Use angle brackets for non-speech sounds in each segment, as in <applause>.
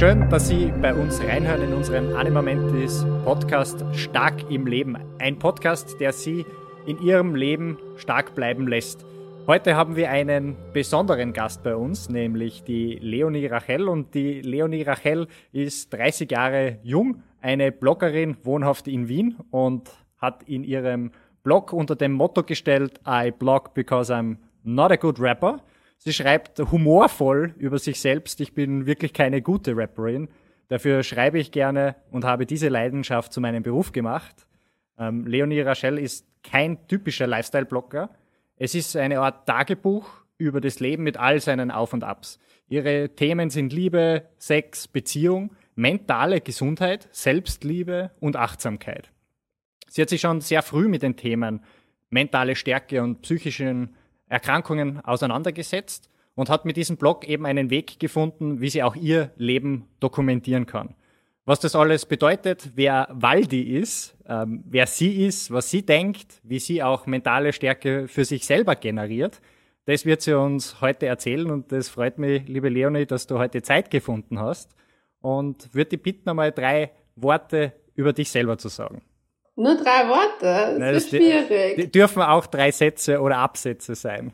Schön, dass Sie bei uns reinhören in unserem Animamentis Podcast Stark im Leben. Ein Podcast, der Sie in Ihrem Leben stark bleiben lässt. Heute haben wir einen besonderen Gast bei uns, nämlich die Leonie Rachel. Und die Leonie Rachel ist 30 Jahre jung, eine Bloggerin, wohnhaft in Wien und hat in ihrem Blog unter dem Motto gestellt, I blog because I'm not a good rapper. Sie schreibt humorvoll über sich selbst, ich bin wirklich keine gute Rapperin. Dafür schreibe ich gerne und habe diese Leidenschaft zu meinem Beruf gemacht. Ähm, Leonie Rachel ist kein typischer Lifestyle-Blogger. Es ist eine Art Tagebuch über das Leben mit all seinen Auf und Abs. Ihre Themen sind Liebe, Sex, Beziehung, mentale Gesundheit, Selbstliebe und Achtsamkeit. Sie hat sich schon sehr früh mit den Themen mentale Stärke und psychischen Erkrankungen auseinandergesetzt und hat mit diesem Blog eben einen Weg gefunden, wie sie auch ihr Leben dokumentieren kann. Was das alles bedeutet, wer Waldi ist, ähm, wer sie ist, was sie denkt, wie sie auch mentale Stärke für sich selber generiert, das wird sie uns heute erzählen und das freut mich, liebe Leonie, dass du heute Zeit gefunden hast und würde dich bitten, einmal drei Worte über dich selber zu sagen. Nur drei Worte? Das, Nein, das ist schwierig. Die, die dürfen auch drei Sätze oder Absätze sein.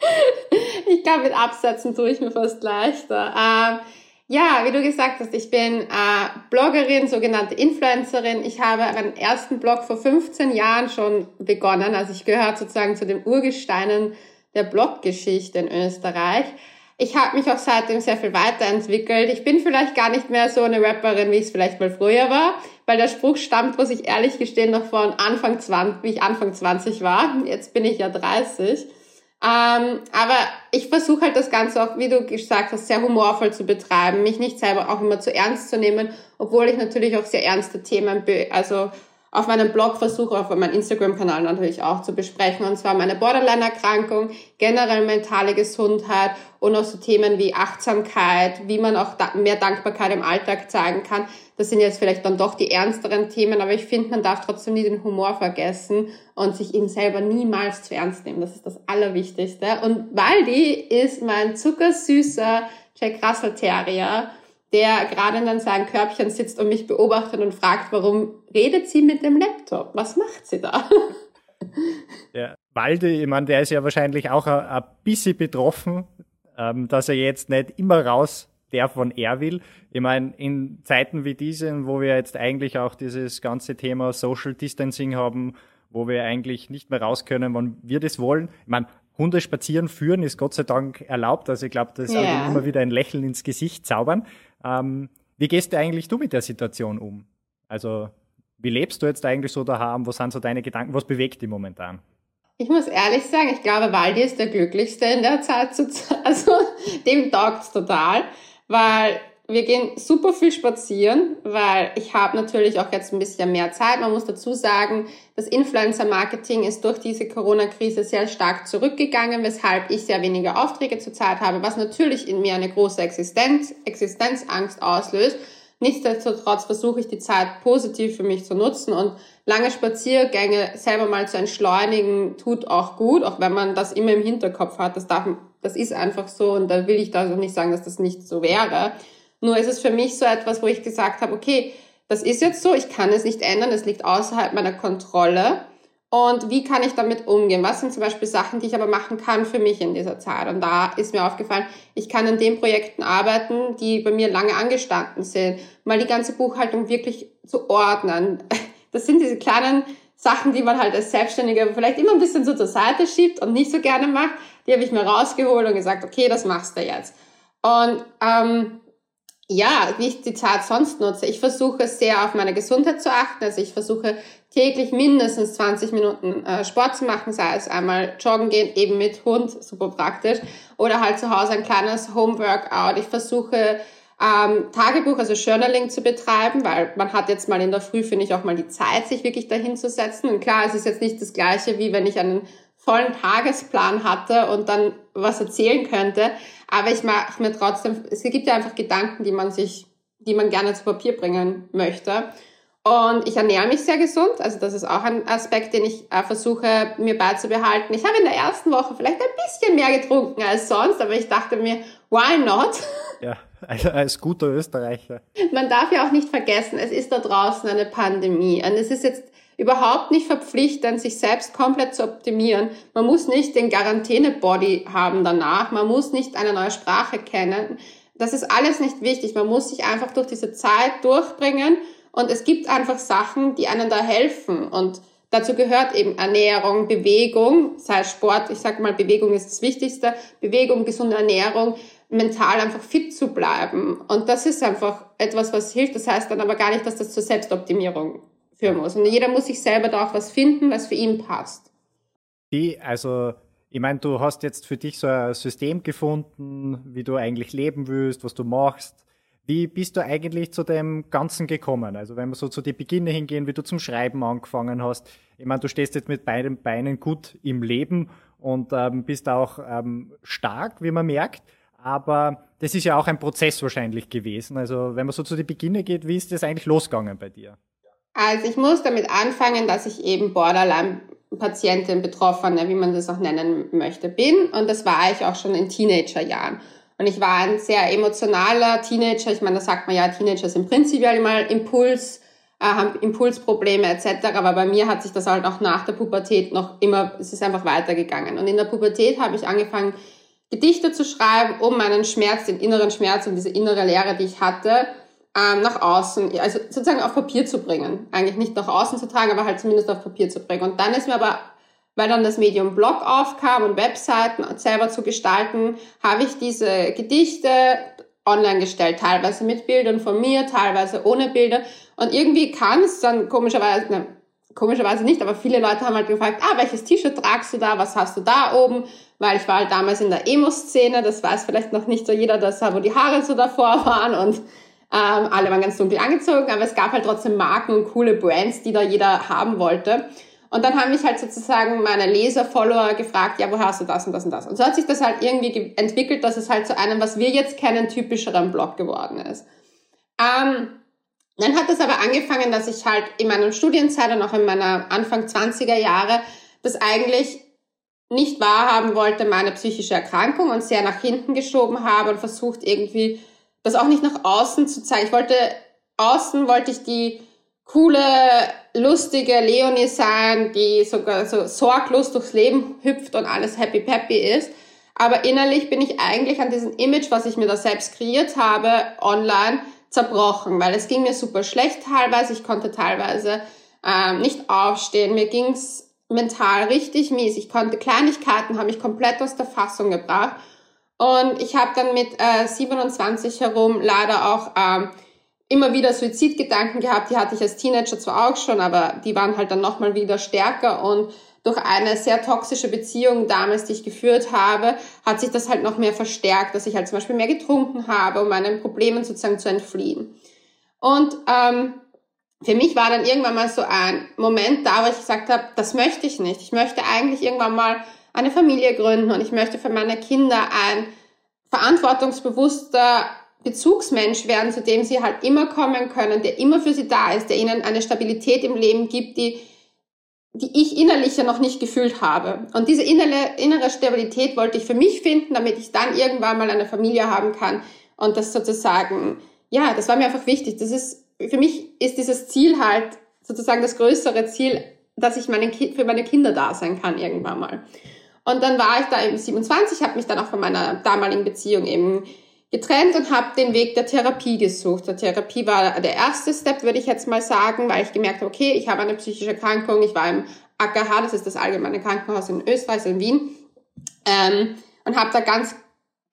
<laughs> ich glaube, mit Absätzen tue ich mir fast leichter. Ähm, ja, wie du gesagt hast, ich bin äh, Bloggerin, sogenannte Influencerin. Ich habe meinen ersten Blog vor 15 Jahren schon begonnen. Also ich gehöre sozusagen zu den Urgesteinen der Bloggeschichte in Österreich. Ich habe mich auch seitdem sehr viel weiterentwickelt. Ich bin vielleicht gar nicht mehr so eine Rapperin, wie ich es vielleicht mal früher war, weil der Spruch stammt, muss ich ehrlich gestehen, noch von Anfang 20, wie ich Anfang 20 war. Jetzt bin ich ja 30. Ähm, aber ich versuche halt das Ganze auch, wie du gesagt hast, sehr humorvoll zu betreiben, mich nicht selber auch immer zu ernst zu nehmen, obwohl ich natürlich auch sehr ernste Themen, also auf meinem Blog versuche, auf meinem Instagram-Kanal natürlich auch zu besprechen. Und zwar meine Borderline-Erkrankung, generell mentale Gesundheit und auch so Themen wie Achtsamkeit, wie man auch mehr Dankbarkeit im Alltag zeigen kann. Das sind jetzt vielleicht dann doch die ernsteren Themen, aber ich finde, man darf trotzdem nie den Humor vergessen und sich eben selber niemals zu ernst nehmen. Das ist das Allerwichtigste. Und Waldi ist mein zuckersüßer Jack Russell Terrier der gerade in seinem Körbchen sitzt und mich beobachtet und fragt, warum redet sie mit dem Laptop? Was macht sie da? <laughs> Ja, Waldi, ich meine, der ist ja wahrscheinlich auch ein, ein bisschen betroffen, ähm, dass er jetzt nicht immer raus darf, wann er will. Ich meine, in Zeiten wie diesen, wo wir jetzt eigentlich auch dieses ganze Thema Social Distancing haben, wo wir eigentlich nicht mehr raus können, wann wir das wollen. Ich meine, Hunde spazieren führen ist Gott sei Dank erlaubt. Also ich glaube, das yeah. immer wieder ein Lächeln ins Gesicht zaubern. Ähm, wie gehst du eigentlich du mit der Situation um? Also wie lebst du jetzt eigentlich so daheim? Was sind so deine Gedanken? Was bewegt dich momentan? Ich muss ehrlich sagen, ich glaube, Waldi ist der glücklichste in der Zeit. <laughs> Also dem taugt's total, weil wir gehen super viel spazieren, weil ich habe natürlich auch jetzt ein bisschen mehr Zeit. Man muss dazu sagen, das Influencer-Marketing ist durch diese Corona-Krise sehr stark zurückgegangen, weshalb ich sehr wenige Aufträge zurzeit habe, was natürlich in mir eine große Existenz, Existenzangst auslöst. Nichtsdestotrotz versuche ich die Zeit positiv für mich zu nutzen und lange Spaziergänge selber mal zu entschleunigen tut auch gut, auch wenn man das immer im Hinterkopf hat. Das darf, das ist einfach so und da will ich da auch nicht sagen, dass das nicht so wäre. Nur ist es für mich so etwas, wo ich gesagt habe, okay, das ist jetzt so, ich kann es nicht ändern, es liegt außerhalb meiner Kontrolle. Und wie kann ich damit umgehen? Was sind zum Beispiel Sachen, die ich aber machen kann für mich in dieser Zeit? Und da ist mir aufgefallen, ich kann an den Projekten arbeiten, die bei mir lange angestanden sind. Mal die ganze Buchhaltung wirklich zu ordnen. <laughs> Das sind diese kleinen Sachen, die man halt als Selbstständiger vielleicht immer ein bisschen so zur Seite schiebt und nicht so gerne macht. Die habe ich mir rausgeholt und gesagt, okay, das machst du jetzt. Und ähm, ja, wie ich die Zeit sonst nutze. Ich versuche sehr auf meine Gesundheit zu achten. Also ich versuche täglich mindestens 20 Minuten äh, Sport zu machen, sei es einmal joggen gehen, eben mit Hund, super praktisch, oder halt zu Hause ein kleines Homeworkout. Ich versuche ähm, Tagebuch, also Journaling zu betreiben, weil man hat jetzt mal in der Früh, finde ich, auch mal die Zeit, sich wirklich dahin zu setzen. Und klar, es ist jetzt nicht das gleiche, wie wenn ich einen vollen Tagesplan hatte und dann was erzählen könnte. Aber ich mache mir trotzdem, es gibt ja einfach Gedanken, die man sich, die man gerne zu Papier bringen möchte. Und ich ernähre mich sehr gesund. Also das ist auch ein Aspekt, den ich äh, versuche mir beizubehalten. Ich habe in der ersten Woche vielleicht ein bisschen mehr getrunken als sonst, aber ich dachte mir, why not? <laughs> Ja, also als guter Österreicher. Man darf ja auch nicht vergessen, es ist da draußen eine Pandemie und es ist jetzt überhaupt nicht verpflichtend, sich selbst komplett zu optimieren. Man muss nicht den Quarantäne-Body haben danach, man muss nicht eine neue Sprache kennen. Das ist alles nicht wichtig. Man muss sich einfach durch diese Zeit durchbringen und es gibt einfach Sachen, die einem da helfen und Dazu gehört eben Ernährung, Bewegung, sei es Sport, ich sage mal, Bewegung ist das Wichtigste, Bewegung, gesunde Ernährung, mental einfach fit zu bleiben. Und das ist einfach etwas, was hilft. Das heißt dann aber gar nicht, dass das zur Selbstoptimierung führen muss. Und jeder muss sich selber da auch was finden, was für ihn passt. Die, also, ich meine, du hast jetzt für dich so ein System gefunden, wie du eigentlich leben willst, was du machst. Wie bist du eigentlich zu dem Ganzen gekommen? Also wenn wir so zu den Beginne hingehen, wie du zum Schreiben angefangen hast. Ich meine, du stehst jetzt mit beiden Beinen gut im Leben und ähm, bist auch ähm, stark, wie man merkt. Aber das ist ja auch ein Prozess wahrscheinlich gewesen. Also wenn man so zu den Beginne geht, wie ist das eigentlich losgegangen bei dir? Also ich muss damit anfangen, dass ich eben Borderline-Patientin, Betroffene, wie man das auch nennen möchte, bin. Und das war ich auch schon in Teenagerjahren. Und ich war ein sehr emotionaler Teenager. Ich meine, da sagt man ja, Teenager sind prinzipiell mal Impuls, äh, haben Impulsprobleme etc. Aber bei mir hat sich das halt auch nach der Pubertät noch immer, es ist einfach weitergegangen. Und in der Pubertät habe ich angefangen, Gedichte zu schreiben, um meinen Schmerz, den inneren Schmerz und diese innere Leere, die ich hatte, ähm, nach außen, also sozusagen auf Papier zu bringen. Eigentlich nicht nach außen zu tragen, aber halt zumindest auf Papier zu bringen. Und dann ist mir aber weil dann das Medium Blog aufkam und Webseiten selber zu gestalten, habe ich diese Gedichte online gestellt, teilweise mit Bildern von mir, teilweise ohne Bilder. Und irgendwie kam es dann komischerweise, ne, komischerweise nicht, aber viele Leute haben halt gefragt, ah, welches T-Shirt tragst du da, was hast du da oben? Weil ich war halt damals in der Emo-Szene, das weiß vielleicht noch nicht so jeder, dass wo die Haare so davor waren und ähm, alle waren ganz dunkel angezogen, aber es gab halt trotzdem Marken und coole Brands, die da jeder haben wollte. Und dann haben mich halt sozusagen meine Leser, Follower gefragt, ja, woher hast du das und das und das? Und so hat sich das halt irgendwie entwickelt, dass es halt zu einem, was wir jetzt kennen, typischeren Blog geworden ist. Ähm, dann hat es aber angefangen, dass ich halt in meiner Studienzeit und auch in meiner Anfang 20er Jahre das eigentlich nicht wahrhaben wollte, meine psychische Erkrankung und sehr nach hinten geschoben habe und versucht irgendwie das auch nicht nach außen zu zeigen. Ich wollte, außen wollte ich die coole, lustige Leonie sein, die sogar so sorglos durchs Leben hüpft und alles happy peppy ist. Aber innerlich bin ich eigentlich an diesem Image, was ich mir da selbst kreiert habe, online zerbrochen, weil es ging mir super schlecht teilweise. Ich konnte teilweise ähm, nicht aufstehen. Mir ging's mental richtig mies. Ich konnte Kleinigkeiten, habe mich komplett aus der Fassung gebracht. Und ich habe dann mit äh, 27 herum leider auch ähm, immer wieder Suizidgedanken gehabt. Die hatte ich als Teenager zwar auch schon, aber die waren halt dann nochmal wieder stärker und durch eine sehr toxische Beziehung damals, die ich geführt habe, hat sich das halt noch mehr verstärkt, dass ich halt zum Beispiel mehr getrunken habe, um meinen Problemen sozusagen zu entfliehen. Und ähm, für mich war dann irgendwann mal so ein Moment da, wo ich gesagt habe, das möchte ich nicht. Ich möchte eigentlich irgendwann mal eine Familie gründen und ich möchte für meine Kinder ein verantwortungsbewusster Bezugsmensch werden, zu dem sie halt immer kommen können, der immer für sie da ist, der ihnen eine Stabilität im Leben gibt, die, die ich innerlich ja noch nicht gefühlt habe. Und diese innere, innere Stabilität wollte ich für mich finden, damit ich dann irgendwann mal eine Familie haben kann und das sozusagen, ja, das war mir einfach wichtig. Das ist, für mich ist dieses Ziel halt sozusagen das größere Ziel, dass ich meinen, für meine Kinder da sein kann irgendwann mal. Und dann war ich da eben 27, habe mich dann auch von meiner damaligen Beziehung eben getrennt und habe den Weg der Therapie gesucht. Der Therapie war der erste Step, würde ich jetzt mal sagen, weil ich gemerkt habe, okay, ich habe eine psychische Erkrankung, ich war im AKH, das ist das allgemeine Krankenhaus in Österreich, also in Wien, ähm, und habe da ganz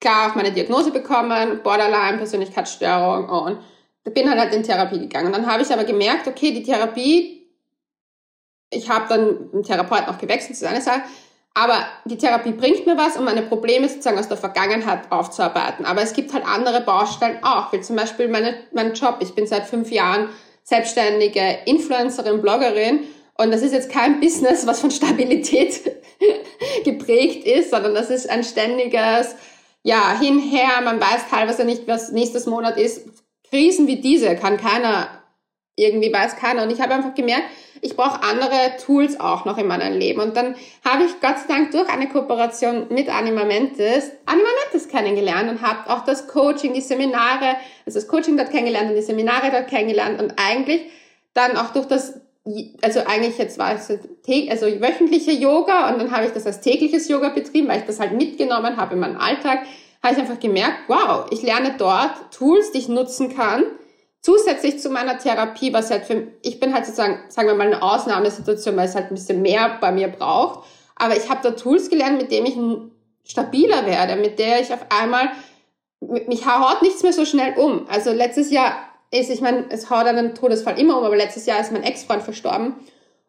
klar auch meine Diagnose bekommen, Borderline, Persönlichkeitsstörung und bin halt, halt in Therapie gegangen. Und dann habe ich aber gemerkt, okay, die Therapie, ich habe dann einen Therapeuten auch gewechselt, das ist eine Sache, aber die Therapie bringt mir was, um meine Probleme sozusagen aus der Vergangenheit aufzuarbeiten. Aber es gibt halt andere Baustellen auch, wie zum Beispiel meine, mein Job. Ich bin seit fünf Jahren selbstständige Influencerin, Bloggerin und das ist jetzt kein Business, was von Stabilität <laughs> geprägt ist, sondern das ist ein ständiges, ja, hinher. Man weiß teilweise nicht, was nächstes Monat ist. Krisen wie diese kann keiner irgendwie weiß keiner. Und ich habe einfach gemerkt, ich brauche andere Tools auch noch in meinem Leben. Und dann habe ich Gott sei Dank durch eine Kooperation mit Animamentis Animamentis kennengelernt und habe auch das Coaching, die Seminare, also das Coaching dort kennengelernt und die Seminare dort kennengelernt und eigentlich dann auch durch das also eigentlich jetzt war es also wöchentliche Yoga und dann habe ich das als tägliches Yoga betrieben, weil ich das halt mitgenommen habe in meinem Alltag, habe ich einfach gemerkt, wow, ich lerne dort Tools, die ich nutzen kann, zusätzlich zu meiner Therapie, was halt für, ich bin halt sozusagen, sagen wir mal, eine Ausnahmesituation, weil es halt ein bisschen mehr bei mir braucht, aber ich habe da Tools gelernt, mit denen ich stabiler werde, mit der ich auf einmal, mich haut nichts mehr so schnell um. Also letztes Jahr ist, ich meine, es haut einen Todesfall immer um, aber letztes Jahr ist mein Ex-Freund verstorben.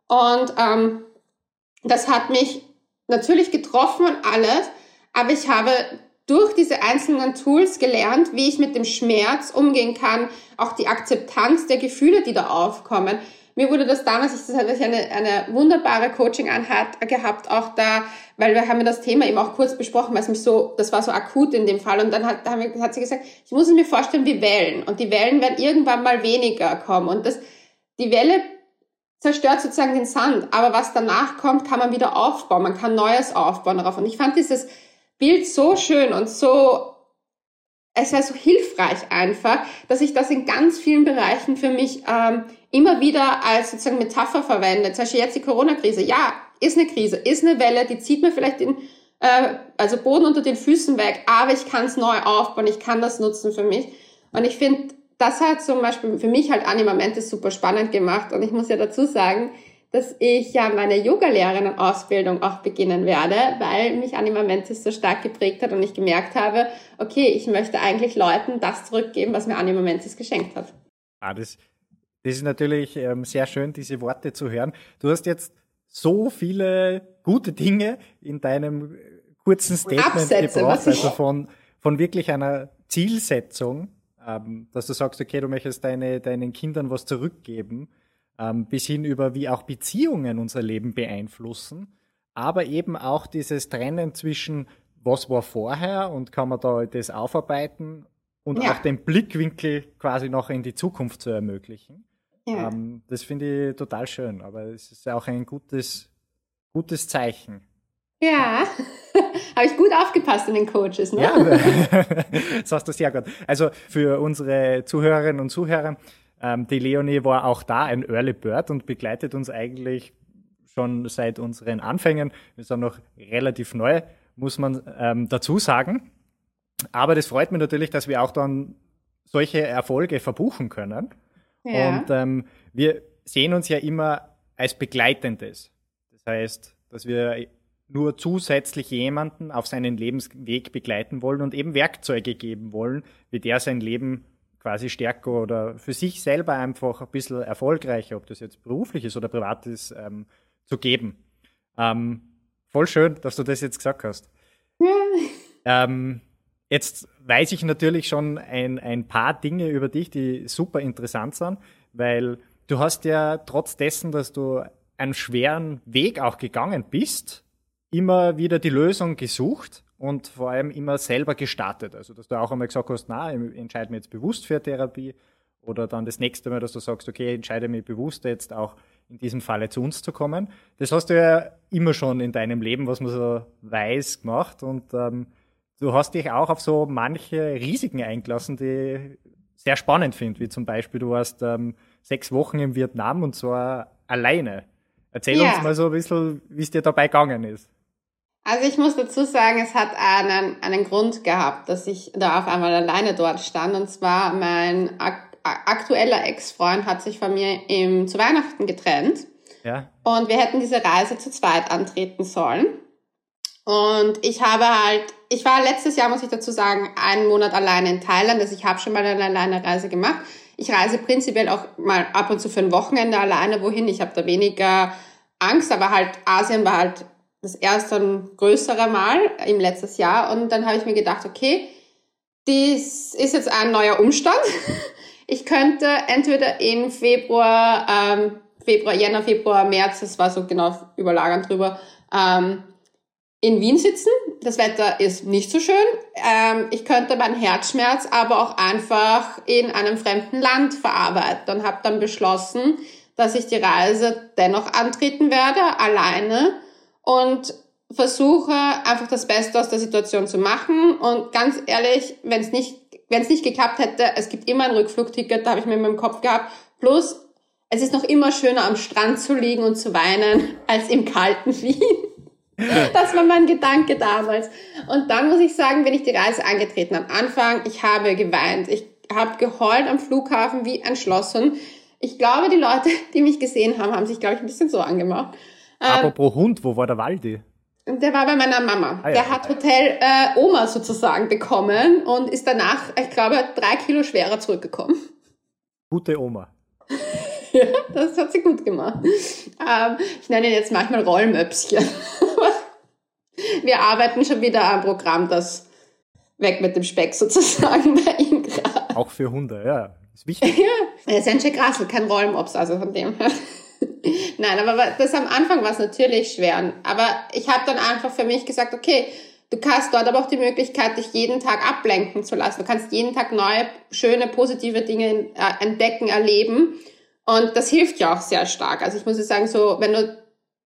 Und ähm, das hat mich natürlich getroffen und alles, aber ich habe durch diese einzelnen Tools gelernt, wie ich mit dem Schmerz umgehen kann, auch die Akzeptanz der Gefühle, die da aufkommen. Mir wurde das damals, ich hatte eine, eine wunderbare Coaching-Einheit gehabt, auch da, weil wir haben das Thema eben auch kurz besprochen, weil es mich so, das war so akut in dem Fall. Und dann hat, hat sie gesagt, ich muss es mir vorstellen wie Wellen. Und die Wellen werden irgendwann mal weniger kommen. Und das, die Welle zerstört sozusagen den Sand. Aber was danach kommt, kann man wieder aufbauen. Man kann Neues aufbauen darauf. Und ich fand dieses Bild so schön und so es wäre so hilfreich einfach, dass ich das in ganz vielen Bereichen für mich ähm, immer wieder als sozusagen Metapher verwende. Zum Beispiel jetzt die Corona-Krise. Ja, ist eine Krise, ist eine Welle, die zieht mir vielleicht den äh, also Boden unter den Füßen weg, aber ich kann es neu aufbauen, ich kann das nutzen für mich. Und ich finde, das hat zum Beispiel für mich halt Animamente super spannend gemacht. Und ich muss ja dazu sagen, dass ich ja meine Yoga-Lehrerinnen-Ausbildung auch beginnen werde, weil mich Animamentis so stark geprägt hat und ich gemerkt habe, okay, ich möchte eigentlich Leuten das zurückgeben, was mir Animamentis geschenkt hat. Ah, das, das ist natürlich ähm, sehr schön, diese Worte zu hören. Du hast jetzt so viele gute Dinge in deinem kurzen Statement Absätze, gebraucht, also von, von wirklich einer Zielsetzung, ähm, dass du sagst, okay, du möchtest deine, deinen Kindern was zurückgeben ähm, bis hin über wie auch Beziehungen unser Leben beeinflussen, aber eben auch dieses Trennen zwischen was war vorher und kann man da das aufarbeiten und ja. auch den Blickwinkel quasi noch in die Zukunft zu ermöglichen. Ja. Ähm, das finde ich total schön, aber es ist auch ein gutes, gutes Zeichen. Ja, <laughs> habe ich gut aufgepasst in den Coaches, ne? Ja, <laughs> das hast du sehr gut. Also für unsere Zuhörerinnen und Zuhörer, ähm, die Leonie war auch da ein Early Bird und begleitet uns eigentlich schon seit unseren Anfängen. Wir sind noch relativ neu, muss man ähm, dazu sagen. Aber das freut mich natürlich, dass wir auch dann solche Erfolge verbuchen können. Ja. Und ähm, wir sehen uns ja immer als Begleitendes. Das heißt, dass wir nur zusätzlich jemanden auf seinen Lebensweg begleiten wollen und eben Werkzeuge geben wollen, wie der sein Leben quasi stärker oder für sich selber einfach ein bisschen erfolgreicher, ob das jetzt beruflich ist oder privat ist, ähm, zu geben. Ähm, voll schön, dass du das jetzt gesagt hast. <laughs> ähm, jetzt weiß ich natürlich schon ein, ein paar Dinge über dich, die super interessant sind, weil du hast ja trotz dessen, dass du einen schweren Weg auch gegangen bist, immer wieder die Lösung gesucht und vor allem immer selber gestartet. Also, dass du auch einmal gesagt hast, na, ich entscheide mich jetzt bewusst für Therapie oder dann das nächste Mal, dass du sagst, okay, ich entscheide mich bewusst jetzt auch in diesem Falle zu uns zu kommen. Das hast du ja immer schon in deinem Leben, was man so weiß, gemacht und ähm, du hast dich auch auf so manche Risiken eingelassen, die sehr spannend finde, wie zum Beispiel du warst ähm, sechs Wochen in Vietnam und zwar alleine. Erzähl ja. uns mal so ein bisschen, wie es dir dabei gegangen ist. Also ich muss dazu sagen, es hat einen, einen Grund gehabt, dass ich da auf einmal alleine dort stand. Und zwar mein ak aktueller Ex-Freund hat sich von mir im, zu Weihnachten getrennt. Ja. Und wir hätten diese Reise zu zweit antreten sollen. Und ich habe halt, ich war letztes Jahr, muss ich dazu sagen, einen Monat alleine in Thailand. Also ich habe schon mal eine alleine Reise gemacht. Ich reise prinzipiell auch mal ab und zu für ein Wochenende alleine wohin. Ich habe da weniger Angst, aber halt Asien war halt das erste und größere Mal im letztes Jahr. Und dann habe ich mir gedacht, okay, dies ist jetzt ein neuer Umstand. <laughs> Ich könnte entweder in Februar, ähm, Februar, Jänner, Februar, März, das war so genau überlagernd drüber, ähm, in Wien sitzen, das Wetter ist nicht so schön. Ähm, ich könnte meinen Herzschmerz aber auch einfach in einem fremden Land verarbeiten und habe dann beschlossen, dass ich die Reise dennoch antreten werde, alleine und versuche einfach das Beste aus der Situation zu machen. Und ganz ehrlich, wenn es nicht, wenn es nicht geklappt hätte, es gibt immer ein Rückflugticket, da habe ich mir in meinem Kopf gehabt. Plus, es ist noch immer schöner am Strand zu liegen und zu weinen <laughs> als im kalten Wien. <laughs> Das war mein Gedanke damals. Und dann muss ich sagen, bin ich die Reise angetreten. Am Anfang, ich habe geweint. Ich habe geheult am Flughafen wie ein Schlosshund. Ich glaube, die Leute, die mich gesehen haben, haben sich, glaube ich, ein bisschen so angemacht. Aber ähm, pro Hund, wo war der Waldi? Der war bei meiner Mama. Ah, ja. Der hat Hotel äh, Oma sozusagen bekommen und ist danach, ich glaube, drei Kilo schwerer zurückgekommen. Gute Oma. <laughs> ja, das hat sie gut gemacht. Ähm, ich nenne ihn jetzt manchmal Rollmöpschen. <laughs> Wir arbeiten schon wieder am Programm, das weg mit dem Speck sozusagen bei ihm gerade. Auch für Hunde, ja. Ist wichtig. <laughs> ja, er ist ein Jack Russell, kein Rollmops, also von dem her. <laughs> Nein, aber das am Anfang war es natürlich schwer. Aber ich habe dann einfach für mich gesagt, okay, du hast dort aber auch die Möglichkeit, dich jeden Tag ablenken zu lassen. Du kannst jeden Tag neue, schöne, positive Dinge äh, entdecken, erleben. Und das hilft ja auch sehr stark. Also ich muss sagen, so, wenn du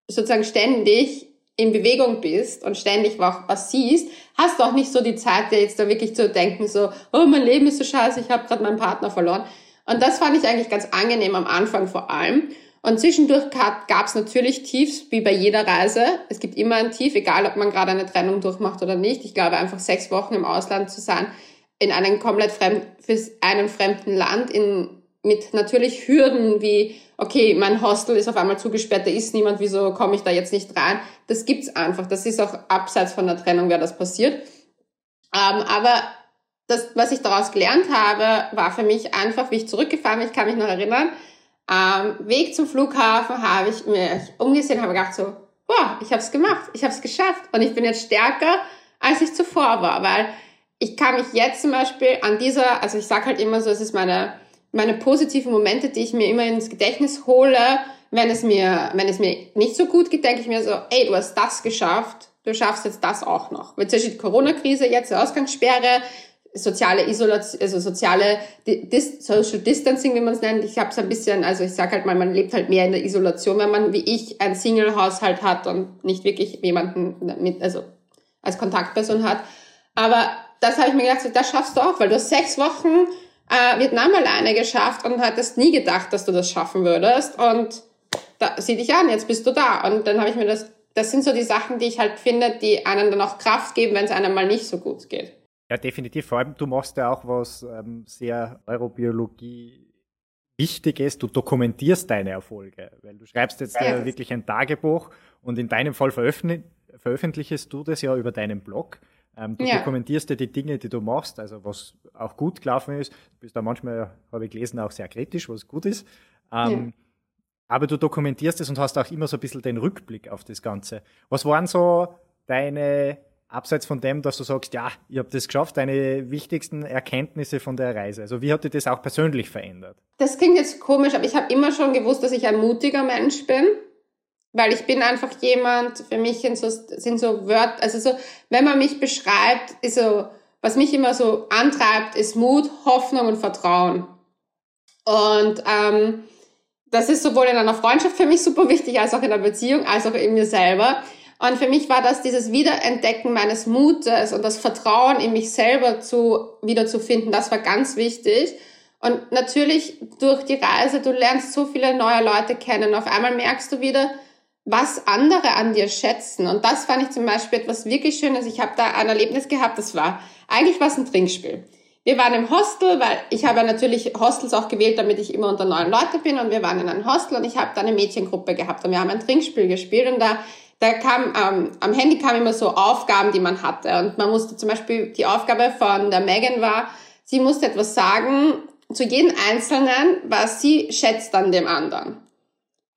sozusagen ständig in Bewegung bist und ständig was siehst, hast du auch nicht so die Zeit, dir jetzt da wirklich zu denken, so, oh, mein Leben ist so scheiße, ich habe gerade meinen Partner verloren. Und das fand ich eigentlich ganz angenehm am Anfang vor allem. Und zwischendurch gab es natürlich Tiefs, wie bei jeder Reise. Es gibt immer ein Tief, egal ob man gerade eine Trennung durchmacht oder nicht. Ich glaube, einfach sechs Wochen im Ausland zu sein, in einem komplett fremd, für einem fremden Land, in, mit natürlich Hürden wie, okay, mein Hostel ist auf einmal zugesperrt, da ist niemand, wieso komme ich da jetzt nicht rein? Das gibt's einfach. Das ist auch abseits von der Trennung, wer das passiert. Ähm, aber das, was ich daraus gelernt habe, war für mich einfach, wie ich zurückgefahren bin, ich kann mich noch erinnern, am Weg zum Flughafen habe ich mir umgesehen, habe gedacht so, boah, ich habe es gemacht, ich habe es geschafft und ich bin jetzt stärker, als ich zuvor war, weil ich kann mich jetzt zum Beispiel an dieser, also ich sage halt immer so, es ist meine, meine positiven Momente, die ich mir immer ins Gedächtnis hole, wenn es mir, wenn es mir nicht so gut geht, denke ich mir so, ey, du hast das geschafft, du schaffst jetzt das auch noch. Mit die Corona-Krise, jetzt die Ausgangssperre, soziale Isolation, also soziale Dis Social Distancing, wie man es nennt. Ich habe es ein bisschen, also ich sage halt mal, man lebt halt mehr in der Isolation, wenn man wie ich ein Single-Haushalt hat und nicht wirklich jemanden mit, also als Kontaktperson hat. Aber das habe ich mir gedacht, das schaffst du auch, weil du hast sechs Wochen äh, Vietnam alleine geschafft und hattest nie gedacht, dass du das schaffen würdest. Und da, sieh dich an, jetzt bist du da. Und dann habe ich mir das, das sind so die Sachen, die ich halt finde, die einen dann auch Kraft geben, wenn es einem mal nicht so gut geht. Ja, definitiv. Vor allem, du machst ja auch was ähm, sehr Neurobiologie Wichtiges. Du dokumentierst deine Erfolge, weil du schreibst jetzt ja wirklich ein Tagebuch und in deinem Fall veröffentlich veröffentlichst du das ja über deinen Blog. Ähm, du ja. dokumentierst ja die Dinge, die du machst, also was auch gut gelaufen ist. Du bist da manchmal, habe ich gelesen, auch sehr kritisch, was gut ist. Ähm, ja. Aber du dokumentierst es und hast auch immer so ein bisschen den Rückblick auf das Ganze. Was waren so deine abseits von dem, dass du sagst, ja, ich habe das geschafft, deine wichtigsten Erkenntnisse von der Reise? Also wie hat dich das auch persönlich verändert? Das klingt jetzt komisch, aber ich habe immer schon gewusst, dass ich ein mutiger Mensch bin. Weil ich bin einfach jemand, für mich sind so, sind so Wörter, also so, wenn man mich beschreibt, ist so, was mich immer so antreibt, ist Mut, Hoffnung und Vertrauen. Und ähm, das ist sowohl in einer Freundschaft für mich super wichtig, als auch in einer Beziehung, als auch in mir selber. Und für mich war das dieses Wiederentdecken meines Mutes und das Vertrauen in mich selber zu wiederzufinden, das war ganz wichtig. Und natürlich durch die Reise, du lernst so viele neue Leute kennen. Auf einmal merkst du wieder, was andere an dir schätzen. Und das fand ich zum Beispiel etwas wirklich Schönes. Ich habe da ein Erlebnis gehabt, das war, eigentlich war es ein Trinkspiel. Wir waren im Hostel, weil ich habe natürlich Hostels auch gewählt, damit ich immer unter neuen Leute bin. Und wir waren in einem Hostel und ich habe da eine Mädchengruppe gehabt und wir haben ein Trinkspiel gespielt und da da kam, ähm, am Handy kam immer so Aufgaben, die man hatte. Und man musste zum Beispiel, die Aufgabe von der Megan war, sie musste etwas sagen zu jedem Einzelnen, was sie schätzt an dem anderen.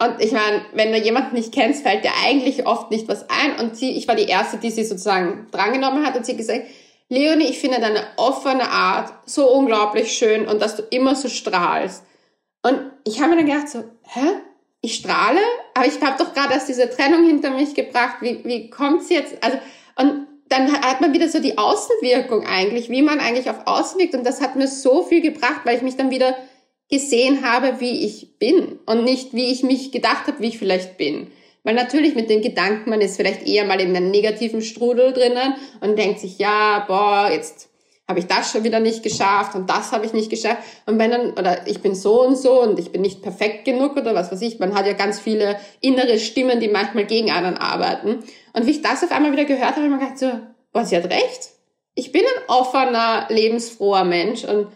Und ich meine, wenn du jemanden nicht kennst, fällt dir eigentlich oft nicht was ein. Und sie, ich war die Erste, die sie sozusagen drangenommen hat und sie gesagt, Leonie, ich finde deine offene Art so unglaublich schön und dass du immer so strahlst. Und ich habe mir dann gedacht so, hä? Ich strahle, aber ich habe doch gerade erst diese Trennung hinter mich gebracht. Wie, wie kommt's jetzt? Also, und dann hat man wieder so die Außenwirkung eigentlich, wie man eigentlich auf Außen wirkt. Und das hat mir so viel gebracht, weil ich mich dann wieder gesehen habe, wie ich bin und nicht, wie ich mich gedacht habe, wie ich vielleicht bin. Weil natürlich mit den Gedanken, man ist vielleicht eher mal in einem negativen Strudel drinnen und denkt sich, ja, boah, jetzt habe ich das schon wieder nicht geschafft und das habe ich nicht geschafft. Und wenn dann, oder ich bin so und so und ich bin nicht perfekt genug oder was weiß ich, man hat ja ganz viele innere Stimmen, die manchmal gegen einen arbeiten. Und wie ich das auf einmal wieder gehört habe, habe ich mir gedacht so, boah, sie hat recht. Ich bin ein offener, lebensfroher Mensch und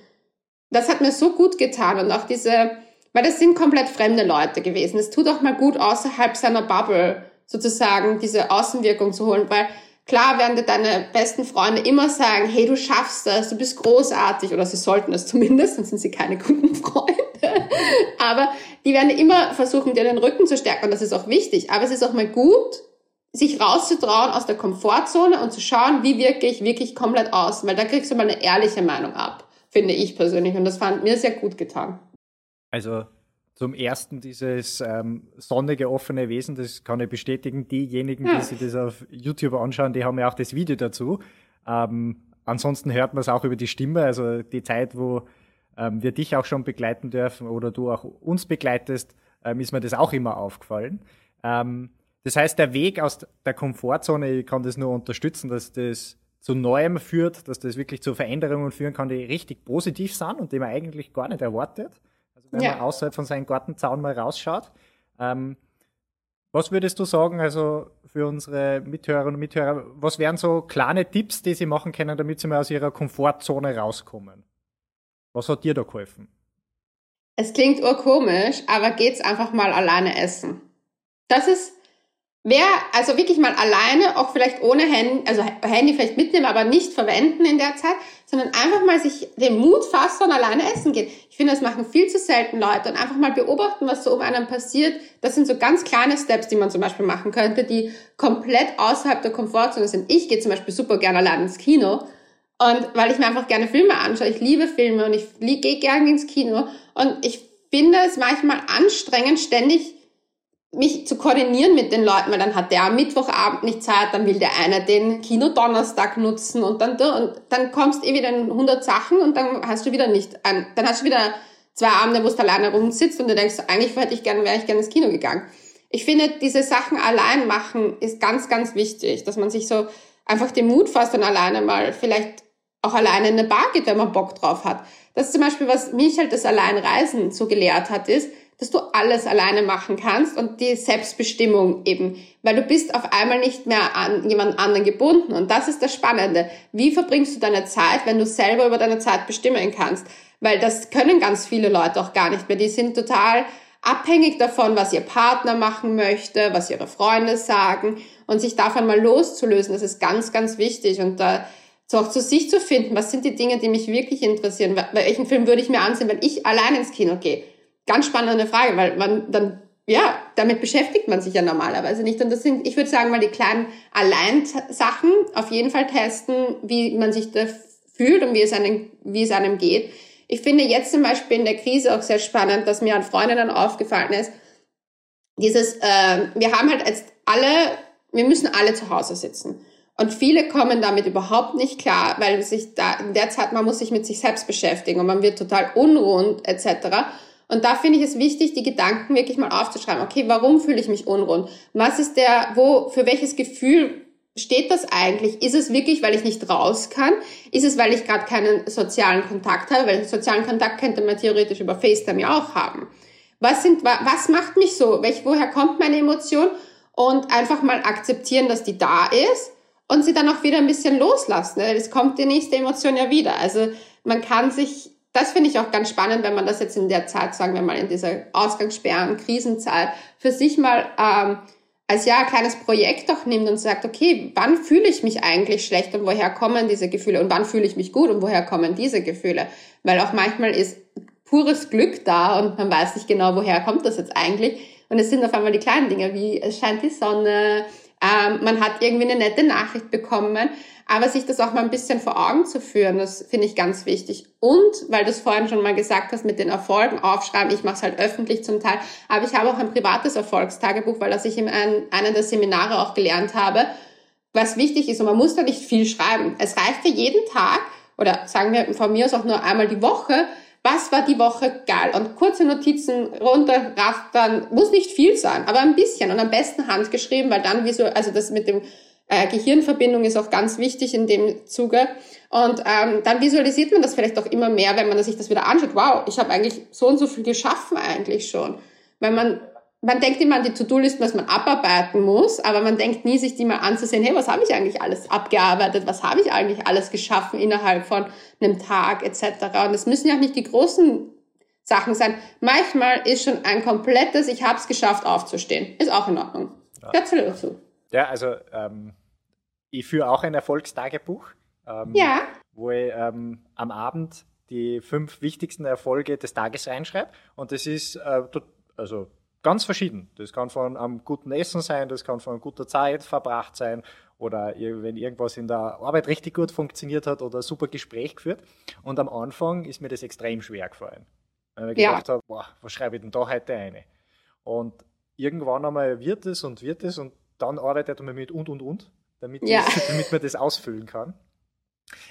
das hat mir so gut getan und auch diese, weil das sind komplett fremde Leute gewesen. Es tut auch mal gut, außerhalb seiner Bubble sozusagen diese Außenwirkung zu holen, weil klar werden dir deine besten Freunde immer sagen, hey, du schaffst das, du bist großartig, oder sie sollten es zumindest, sonst sind sie keine <laughs> guten Freunde. Aber die werden immer versuchen, dir den Rücken zu stärken und das ist auch wichtig. Aber es ist auch mal gut, sich rauszutrauen aus der Komfortzone und zu schauen, wie wirke ich wirklich komplett aus, weil da kriegst du mal eine ehrliche Meinung ab finde ich persönlich. Und das fand mir sehr gut getan. Also zum ersten dieses ähm, sonnige, offene Wesen, das kann ich bestätigen. Diejenigen, die sich das auf YouTube anschauen, die haben ja auch das Video dazu. Ähm, ansonsten hört man es auch über die Stimme, also die Zeit, wo ähm, wir dich auch schon begleiten dürfen oder du auch uns begleitest, ähm, ist mir das auch immer aufgefallen. Ähm, das heißt, der Weg aus der Komfortzone, ich kann das nur unterstützen, dass das zu Neuem führt, dass das wirklich zu Veränderungen führen kann, die richtig positiv sind und die man eigentlich gar nicht erwartet. Also wenn ja. man außerhalb von seinem Gartenzaun mal rausschaut. Ähm, was würdest du sagen, also für unsere Mithörerinnen und Mithörer, was wären so kleine Tipps, die sie machen können, damit sie mal aus ihrer Komfortzone rauskommen? Was hat dir da geholfen? Es klingt urkomisch, aber geht's einfach mal alleine essen. Das ist Wer also wirklich mal alleine, auch vielleicht ohne Handy, also Handy vielleicht mitnehmen, aber nicht verwenden in der Zeit, sondern einfach mal sich den Mut fassen und alleine essen gehen. Ich finde, das machen viel zu selten Leute und einfach mal beobachten, was so um einen passiert. Das sind so ganz kleine Steps, die man zum Beispiel machen könnte, die komplett außerhalb der Komfortzone sind. Ich gehe zum Beispiel super gerne allein ins Kino und weil ich mir einfach gerne Filme anschaue. Ich liebe Filme und ich gehe gerne ins Kino und ich finde es manchmal anstrengend, ständig mich zu koordinieren mit den Leuten, weil dann hat der am Mittwochabend nicht Zeit, dann will der eine den Kino-Donnerstag nutzen und dann, und dann kommst eh wieder in 100 Sachen und dann hast du wieder nicht, ein, dann hast du wieder zwei Abende, wo du alleine rumsitzt und du denkst, eigentlich hätte ich gerne, wäre ich gerne ins Kino gegangen. Ich finde, diese Sachen allein machen ist ganz, ganz wichtig, dass man sich so einfach den Mut fasst und alleine mal vielleicht auch alleine in eine Bar geht, wenn man Bock drauf hat. Das ist zum Beispiel, was mich halt das Alleinreisen so gelehrt hat, ist, dass du alles alleine machen kannst und die Selbstbestimmung eben, weil du bist auf einmal nicht mehr an jemand anderen gebunden und das ist das Spannende. Wie verbringst du deine Zeit, wenn du selber über deine Zeit bestimmen kannst? Weil das können ganz viele Leute auch gar nicht mehr. Die sind total abhängig davon, was ihr Partner machen möchte, was ihre Freunde sagen und sich davon mal loszulösen, das ist ganz, ganz wichtig und da so auch zu sich zu finden, was sind die Dinge, die mich wirklich interessieren, welchen Film würde ich mir ansehen, wenn ich allein ins Kino gehe ganz spannende Frage, weil man dann, ja, damit beschäftigt man sich ja normalerweise nicht. Und das sind, ich würde sagen, mal die kleinen Alleinsachen auf jeden Fall testen, wie man sich da fühlt und wie es einem, wie es einem geht. Ich finde jetzt zum Beispiel in der Krise auch sehr spannend, dass mir an Freundinnen aufgefallen ist, dieses, äh, wir haben halt jetzt alle, wir müssen alle zu Hause sitzen. Und viele kommen damit überhaupt nicht klar, weil sich da in der Zeit, man muss sich mit sich selbst beschäftigen und man wird total unrund etc. Und da finde ich es wichtig, die Gedanken wirklich mal aufzuschreiben. Okay, warum fühle ich mich unrund? Was ist der, wo, für welches Gefühl steht das eigentlich? Ist es wirklich, weil ich nicht raus kann? Ist es, weil ich gerade keinen sozialen Kontakt habe? Weil sozialen Kontakt könnte man theoretisch über FaceTime ja auch haben. Was sind, was macht mich so? Welch, woher kommt meine Emotion? Und einfach mal akzeptieren, dass die da ist und sie dann auch wieder ein bisschen loslassen. Es kommt die nächste Emotion ja wieder. Also man kann sich das finde ich auch ganz spannend, wenn man das jetzt in der Zeit, sagen wir mal, in dieser Ausgangssperren, Krisenzeit, für sich mal ähm, als ja ein kleines Projekt auch nimmt und sagt, okay, wann fühle ich mich eigentlich schlecht und woher kommen diese Gefühle und wann fühle ich mich gut und woher kommen diese Gefühle? Weil auch manchmal ist pures Glück da und man weiß nicht genau, woher kommt das jetzt eigentlich. Und es sind auf einmal die kleinen Dinge, wie es scheint die Sonne, ähm, man hat irgendwie eine nette Nachricht bekommen. Aber sich das auch mal ein bisschen vor Augen zu führen, das finde ich ganz wichtig. Und, weil du es vorhin schon mal gesagt hast, mit den Erfolgen aufschreiben, ich mache es halt öffentlich zum Teil, aber ich habe auch ein privates Erfolgstagebuch, weil das ich in einem der Seminare auch gelernt habe. was wichtig ist. Und man muss da nicht viel schreiben. Es reicht für jeden Tag, oder sagen wir von mir aus auch nur einmal die Woche, was war die Woche geil? Und kurze Notizen runterraftern, muss nicht viel sein, aber ein bisschen und am besten handgeschrieben, weil dann visuell, also das mit dem äh, Gehirnverbindung ist auch ganz wichtig in dem Zuge. Und ähm, dann visualisiert man das vielleicht auch immer mehr, wenn man sich das wieder anschaut. Wow, ich habe eigentlich so und so viel geschaffen eigentlich schon. Weil man man denkt immer an die To-Do-Listen, was man abarbeiten muss, aber man denkt nie, sich die mal anzusehen, hey, was habe ich eigentlich alles abgearbeitet, was habe ich eigentlich alles geschaffen innerhalb von einem Tag etc. Und es müssen ja auch nicht die großen Sachen sein. Manchmal ist schon ein komplettes, ich habe es geschafft, aufzustehen. Ist auch in Ordnung. Ja. Erzähl dazu. Ja, also ähm, ich führe auch ein Erfolgstagebuch, ähm, ja. wo ich ähm, am Abend die fünf wichtigsten Erfolge des Tages reinschreibe. Und das ist äh, also ganz verschieden. Das kann von einem guten Essen sein, das kann von guter Zeit verbracht sein oder wenn irgendwas in der Arbeit richtig gut funktioniert hat oder ein super Gespräch geführt. Und am Anfang ist mir das extrem schwer gefallen. Weil ich ja. gedacht habe, boah, was schreibe ich denn da heute eine? Und irgendwann einmal wird es und wird es und dann arbeitet man mit und und und, damit, ja. das, <laughs> damit man das ausfüllen kann.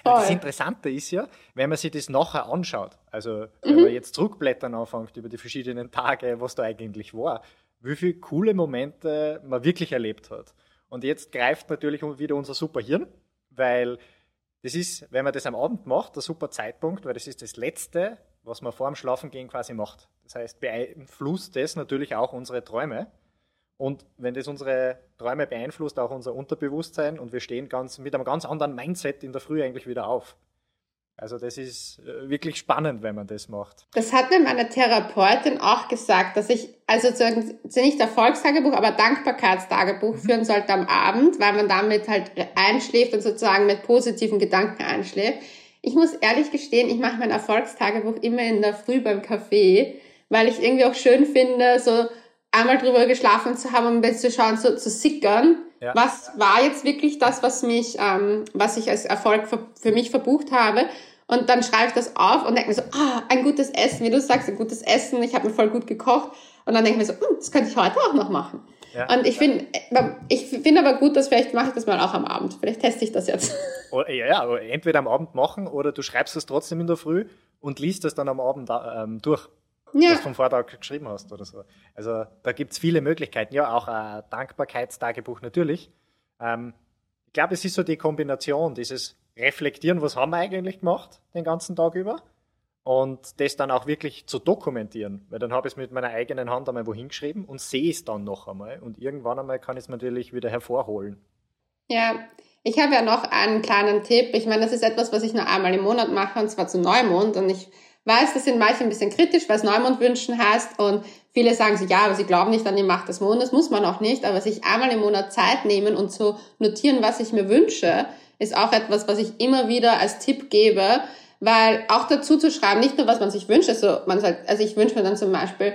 Das Interessante ist ja, wenn man sich das nachher anschaut, also wenn mhm. man jetzt zurückblättern anfängt über die verschiedenen Tage, was da eigentlich war, wie viele coole Momente man wirklich erlebt hat. Und jetzt greift natürlich wieder unser super Hirn, weil das ist, wenn man das am Abend macht, der super Zeitpunkt, weil das ist das Letzte, was man vor dem Schlafengehen quasi macht. Das heißt, beeinflusst das natürlich auch unsere Träume. Und wenn das unsere Träume beeinflusst, auch unser Unterbewusstsein und wir stehen ganz mit einem ganz anderen Mindset in der Früh eigentlich wieder auf. Also das ist äh, wirklich spannend, wenn man das macht. Das hat mir meine Therapeutin auch gesagt, dass ich also nicht Erfolgstagebuch, aber Dankbarkeitstagebuch mhm. führen sollte am Abend, weil man damit halt einschläft und sozusagen mit positiven Gedanken einschläft. Ich muss ehrlich gestehen, ich mache mein Erfolgstagebuch immer in der Früh beim Kaffee, weil ich irgendwie auch schön finde, so einmal drüber geschlafen zu haben, um zu schauen, so zu sickern. Ja. Was war jetzt wirklich das, was mich, ähm, was ich als Erfolg für, für mich verbucht habe? Und dann schreibe ich das auf und denke mir so, ah, ein gutes Essen, wie du sagst, ein gutes Essen, ich habe mir voll gut gekocht. Und dann denke ich mir so, hm, das könnte ich heute auch noch machen. Ja. Und ich finde, ich finde aber gut, dass vielleicht mache ich das mal auch am Abend. Vielleicht teste ich das jetzt. <laughs> Oder, ja, ja, entweder am Abend machen oder du schreibst es trotzdem in der Früh und liest es dann am Abend ähm, durch ja. was vom Vortag geschrieben hast oder so. Also da gibt es viele Möglichkeiten. Ja, auch ein Dankbarkeitstagebuch natürlich. Ähm, ich glaube, es ist so die Kombination, dieses Reflektieren, was haben wir eigentlich gemacht den ganzen Tag über und das dann auch wirklich zu dokumentieren, weil dann habe ich es mit meiner eigenen Hand einmal wohin geschrieben und sehe es dann noch einmal und irgendwann einmal kann ich es natürlich wieder hervorholen. Ja, ich habe ja noch einen kleinen Tipp. Ich meine, das ist etwas, was ich nur einmal im Monat mache und zwar zu Neumond und ich weiß, das sind manche ein bisschen kritisch, weil es Neumond wünschen heißt. Und viele sagen so, ja, aber sie glauben nicht an die Macht des Mondes, muss man auch nicht, aber sich einmal im Monat Zeit nehmen und zu notieren, was ich mir wünsche, ist auch etwas, was ich immer wieder als Tipp gebe, weil auch dazu zu schreiben, nicht nur was man sich wünscht, also, man soll, also ich wünsche mir dann zum Beispiel,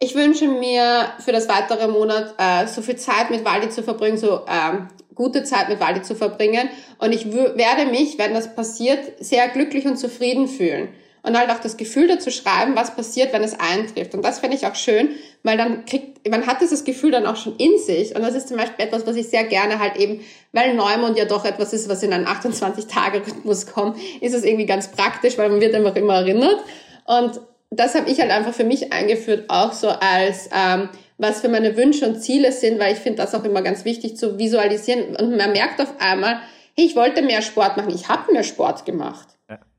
ich wünsche mir für das weitere Monat äh, so viel Zeit mit Waldi zu verbringen, so ähm, gute Zeit mit Waldi zu verbringen. Und ich werde mich, wenn das passiert, sehr glücklich und zufrieden fühlen und halt auch das Gefühl dazu schreiben, was passiert, wenn es eintrifft. Und das finde ich auch schön, weil dann kriegt, man hat dieses Gefühl dann auch schon in sich. Und das ist zum Beispiel etwas, was ich sehr gerne halt eben, weil Neumond ja doch etwas ist, was in einen 28-Tage-Rhythmus kommt, ist es irgendwie ganz praktisch, weil man wird einfach immer erinnert. Und das habe ich halt einfach für mich eingeführt, auch so als ähm, was für meine Wünsche und Ziele sind, weil ich finde das auch immer ganz wichtig zu visualisieren. Und man merkt auf einmal, hey, ich wollte mehr Sport machen, ich habe mehr Sport gemacht.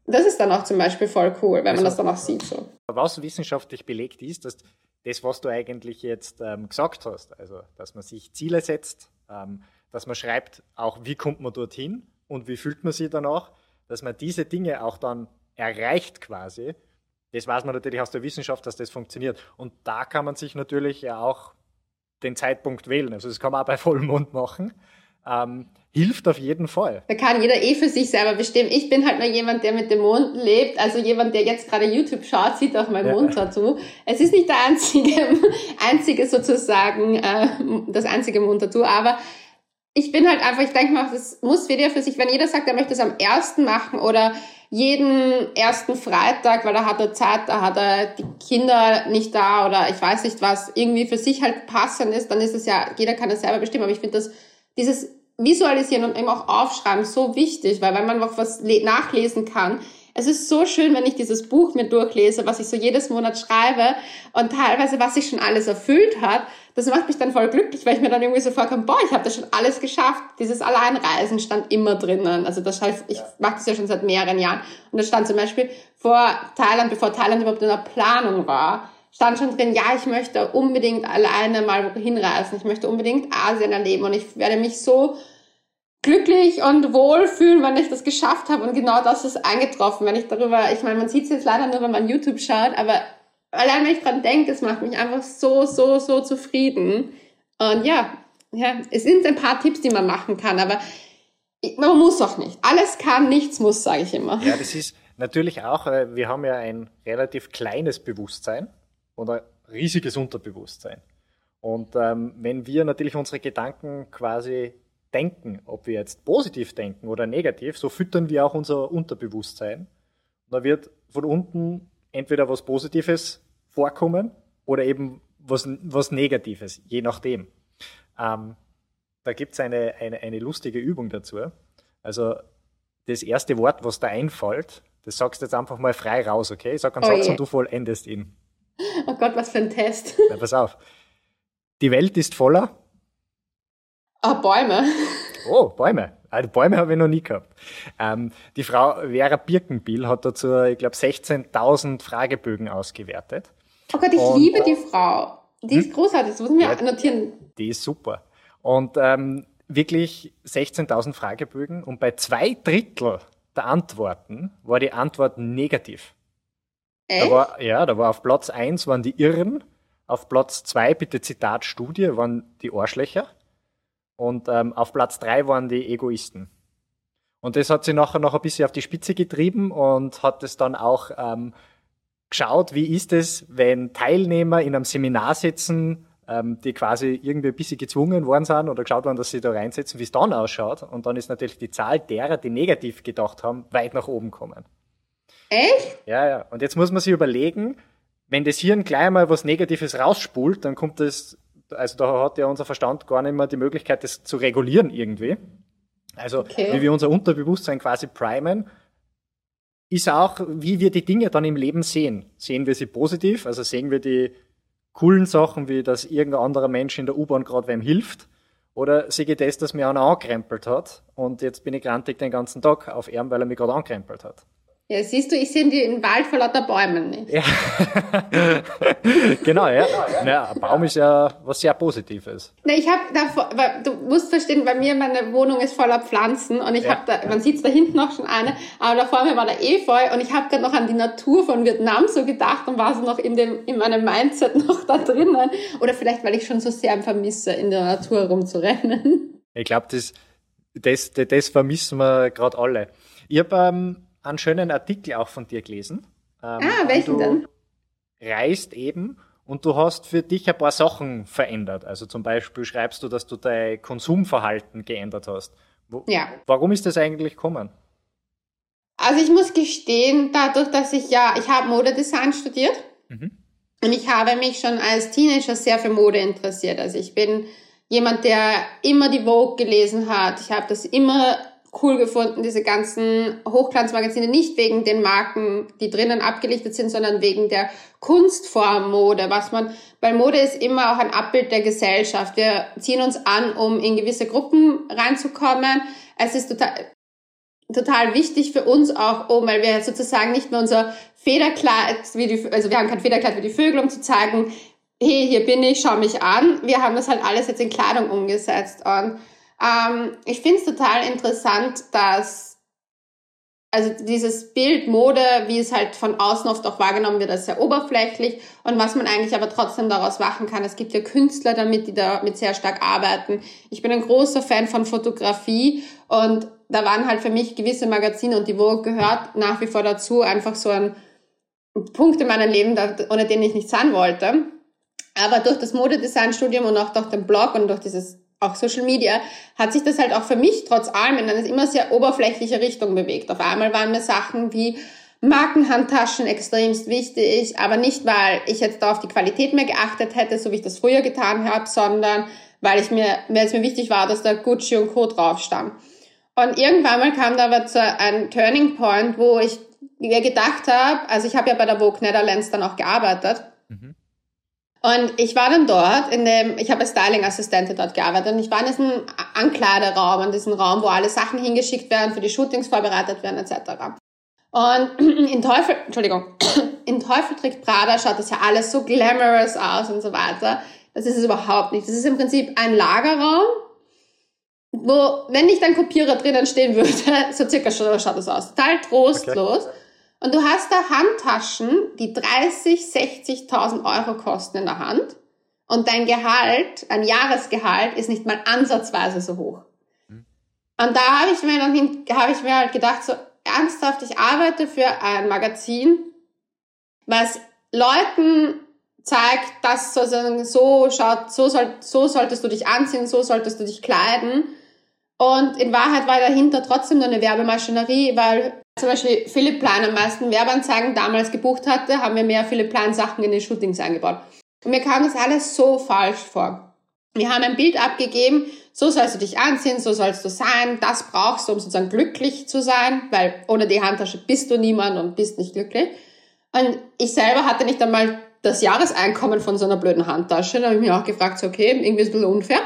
Das ist dann auch zum Beispiel voll cool, wenn also, man das dann auch sieht. So. Was wissenschaftlich belegt ist, dass das, was du eigentlich jetzt ähm, gesagt hast, also dass man sich Ziele setzt, ähm, dass man schreibt, auch wie kommt man dorthin und wie fühlt man sich danach, dass man diese Dinge auch dann erreicht quasi, das weiß man natürlich aus der Wissenschaft, dass das funktioniert. Und da kann man sich natürlich ja auch den Zeitpunkt wählen. Also das kann man auch bei Vollmond machen. Ähm, hilft auf jeden Fall. Da kann jeder eh für sich selber bestimmen. Ich bin halt nur jemand, der mit dem Mond lebt. Also jemand, der jetzt gerade YouTube schaut, sieht auch mein ja. Mond-Tattoo. Es ist nicht der einzige, <laughs> einzige sozusagen, äh, das einzige Mond-Tattoo, aber ich bin halt einfach, ich denke mal, das muss jeder für sich, wenn jeder sagt, er möchte es am ersten machen oder jeden ersten Freitag, weil da hat er Zeit, da hat er die Kinder nicht da oder ich weiß nicht was, irgendwie für sich halt passend ist, dann ist es ja, jeder kann es selber bestimmen, aber ich finde das dieses Visualisieren und eben auch Aufschreiben so wichtig, weil wenn man noch was nachlesen kann, es ist so schön, wenn ich dieses Buch mir durchlese, was ich so jedes Monat schreibe und teilweise, was sich schon alles erfüllt hat. Das macht mich dann voll glücklich, weil ich mir dann irgendwie so vorkomme, boah, ich habe das schon alles geschafft. Dieses Alleinreisen stand immer drinnen. Also das heißt, ich mache das ja schon seit mehreren Jahren. Und da stand zum Beispiel vor Thailand, bevor Thailand überhaupt in der Planung war, stand schon drin, ja, ich möchte unbedingt alleine mal hinreisen. Ich möchte unbedingt Asien erleben und ich werde mich so glücklich und wohl fühlen, wenn ich das geschafft habe. Und genau das ist eingetroffen, wenn ich darüber, ich meine, man sieht es jetzt leider nur, wenn man YouTube schaut, aber allein wenn ich dran denke, das macht mich einfach so, so, so zufrieden. Und ja, ja, es sind ein paar Tipps, die man machen kann, aber man muss auch nicht. Alles kann, nichts muss, sage ich immer. Ja, das ist natürlich auch, äh, wir haben ja ein relativ kleines Bewusstsein und ein riesiges Unterbewusstsein. Und ähm, wenn wir natürlich unsere Gedanken quasi denken, ob wir jetzt positiv denken oder negativ, so füttern wir auch unser Unterbewusstsein. Und da wird von unten entweder was Positives vorkommen oder eben was, was Negatives, je nachdem. Ähm, da gibt's eine, eine, eine lustige Übung dazu. Also das erste Wort, was da einfällt, das sagst du jetzt einfach mal frei raus, okay? Ich sag einen oh Satz je. und du vollendest ihn. <laughs> Oh Gott, was für ein Test. <laughs> Na, pass auf. Die Welt ist voller Ah, Bäume. <laughs> Oh, Bäume. Also Bäume habe ich noch nie gehabt. Ähm, die Frau Vera Birkenbiel hat dazu, ich glaube, 16.000 Fragebögen ausgewertet. Oh Gott, ich Und, liebe die Frau. Die ist hm? großartig, das muss man ja, notieren. Die ist super. Und ähm, wirklich 16.000 Fragebögen und bei zwei Drittel der Antworten war die Antwort negativ. Echt? Da war, ja, da war auf Platz eins waren die Irren, auf Platz zwei bitte Zitat Studie, waren die Arschlöcher. Und ähm, auf Platz drei waren die Egoisten. Und das hat sie nachher noch ein bisschen auf die Spitze getrieben und hat es dann auch ähm, geschaut, wie ist es, wenn Teilnehmer in einem Seminar sitzen, ähm, die quasi irgendwie ein bisschen gezwungen worden sind oder geschaut worden, dass sie da reinsetzen, wie es dann ausschaut. Und dann ist natürlich die Zahl derer, die negativ gedacht haben, weit nach oben kommen. Echt? Ja, ja. Und jetzt muss man sich überlegen, wenn das Hirn gleich mal was Negatives rausspult, dann kommt das also da hat ja unser Verstand gar nicht mehr die Möglichkeit, das zu regulieren irgendwie. Also okay. wie wir unser Unterbewusstsein quasi primen, ist auch, wie wir die Dinge dann im Leben sehen. Sehen wir sie positiv, also sehen wir die coolen Sachen, wie dass irgendein anderer Mensch in der U-Bahn gerade wem hilft, oder sehe ich das, dass mir einer angekrempelt hat und jetzt bin ich grantig den ganzen Tag auf ihm, weil er mich gerade angekrempelt hat. Ja, siehst du, ich sehe den Wald vor lauter Bäumen nicht. Ja. <laughs> genau, ja. ja. Ein Baum ist ja was sehr Positives. Ne, ich habe du musst verstehen, bei mir meine Wohnung ist voller Pflanzen und ich ja. habe da, man sieht da hinten noch schon eine, aber da vor mir war der Efeu und ich habe gerade noch an die Natur von Vietnam so gedacht und war so noch in dem in meinem Mindset <laughs> noch da drinnen oder vielleicht weil ich schon so sehr vermisse, in der Natur rumzurennen. Ich glaube, das, das, das vermissen wir gerade alle. Ich habe ähm, einen schönen Artikel auch von dir gelesen. Ähm, ah, welchen denn? Reist eben und du hast für dich ein paar Sachen verändert. Also zum Beispiel schreibst du, dass du dein Konsumverhalten geändert hast. Wo, ja. Warum ist das eigentlich gekommen? Also ich muss gestehen, dadurch, dass ich ja, ich habe Modedesign studiert mhm. und ich habe mich schon als Teenager sehr für Mode interessiert. Also ich bin jemand, der immer die Vogue gelesen hat. Ich habe das immer cool gefunden, diese ganzen Hochglanzmagazine, nicht wegen den Marken, die drinnen abgelichtet sind, sondern wegen der Kunstform Mode, was man, weil Mode ist immer auch ein Abbild der Gesellschaft. Wir ziehen uns an, um in gewisse Gruppen reinzukommen. Es ist total, total wichtig für uns auch, um, weil wir sozusagen nicht mehr unser Federkleid, wie die, also wir haben kein Federkleid wie die Vögel, um zu zeigen, hey, hier bin ich, schau mich an. Wir haben das halt alles jetzt in Kleidung umgesetzt und ähm, ich finde es total interessant, dass also dieses Bild Mode, wie es halt von außen oft auch wahrgenommen wird, ist sehr oberflächlich und was man eigentlich aber trotzdem daraus machen kann. Es gibt ja Künstler damit, die damit sehr stark arbeiten. Ich bin ein großer Fan von Fotografie und da waren halt für mich gewisse Magazine und die Vogue gehört nach wie vor dazu, einfach so ein Punkt in meinem Leben, ohne den ich nicht sein wollte. Aber durch das Modedesign-Studium und auch durch den Blog und durch dieses auch Social Media, hat sich das halt auch für mich trotz allem in eine immer sehr oberflächliche Richtung bewegt. Auf einmal waren mir Sachen wie Markenhandtaschen extremst wichtig, aber nicht, weil ich jetzt da auf die Qualität mehr geachtet hätte, so wie ich das früher getan habe, sondern weil ich mir, weil es mir wichtig war, dass da Gucci und Co. drauf stand. Und irgendwann mal kam da aber zu einem Turning Point, wo ich mir gedacht habe, also ich habe ja bei der Vogue Netherlands dann auch gearbeitet. Mhm. Und ich war dann dort in dem, ich habe als Styling-Assistentin dort gearbeitet und ich war in diesem Ankleideraum, in diesem Raum, wo alle Sachen hingeschickt werden, für die Shootings vorbereitet werden, etc. Und <clears throat> in Teufel, Entschuldigung, <clears throat> in Teufel trägt Prada schaut das ja alles so glamorous aus und so weiter. Das ist es überhaupt nicht. Das ist im Prinzip ein Lagerraum, wo, wenn nicht ein Kopierer drinnen stehen würde, <laughs> so circa schaut das aus. Total trostlos. Okay. Und du hast da Handtaschen, die 30, 60.000 Euro kosten in der Hand. Und dein Gehalt, ein Jahresgehalt, ist nicht mal ansatzweise so hoch. Mhm. Und da habe ich mir dann habe ich mir halt gedacht, so ernsthaft, ich arbeite für ein Magazin, was Leuten zeigt, dass sozusagen so schaut, so, soll, so solltest du dich anziehen, so solltest du dich kleiden. Und in Wahrheit war dahinter trotzdem nur eine Werbemaschinerie, weil zum Beispiel Philipp Plan am meisten Werbeanzeigen damals gebucht hatte, haben wir mehr Philipp Plan Sachen in den Shootings eingebaut. Und mir kam das alles so falsch vor. Wir haben ein Bild abgegeben, so sollst du dich anziehen, so sollst du sein, das brauchst du, um sozusagen glücklich zu sein, weil ohne die Handtasche bist du niemand und bist nicht glücklich. Und ich selber hatte nicht einmal das Jahreseinkommen von so einer blöden Handtasche. Da habe ich mich auch gefragt, so, okay, irgendwie ist ein bisschen unfair.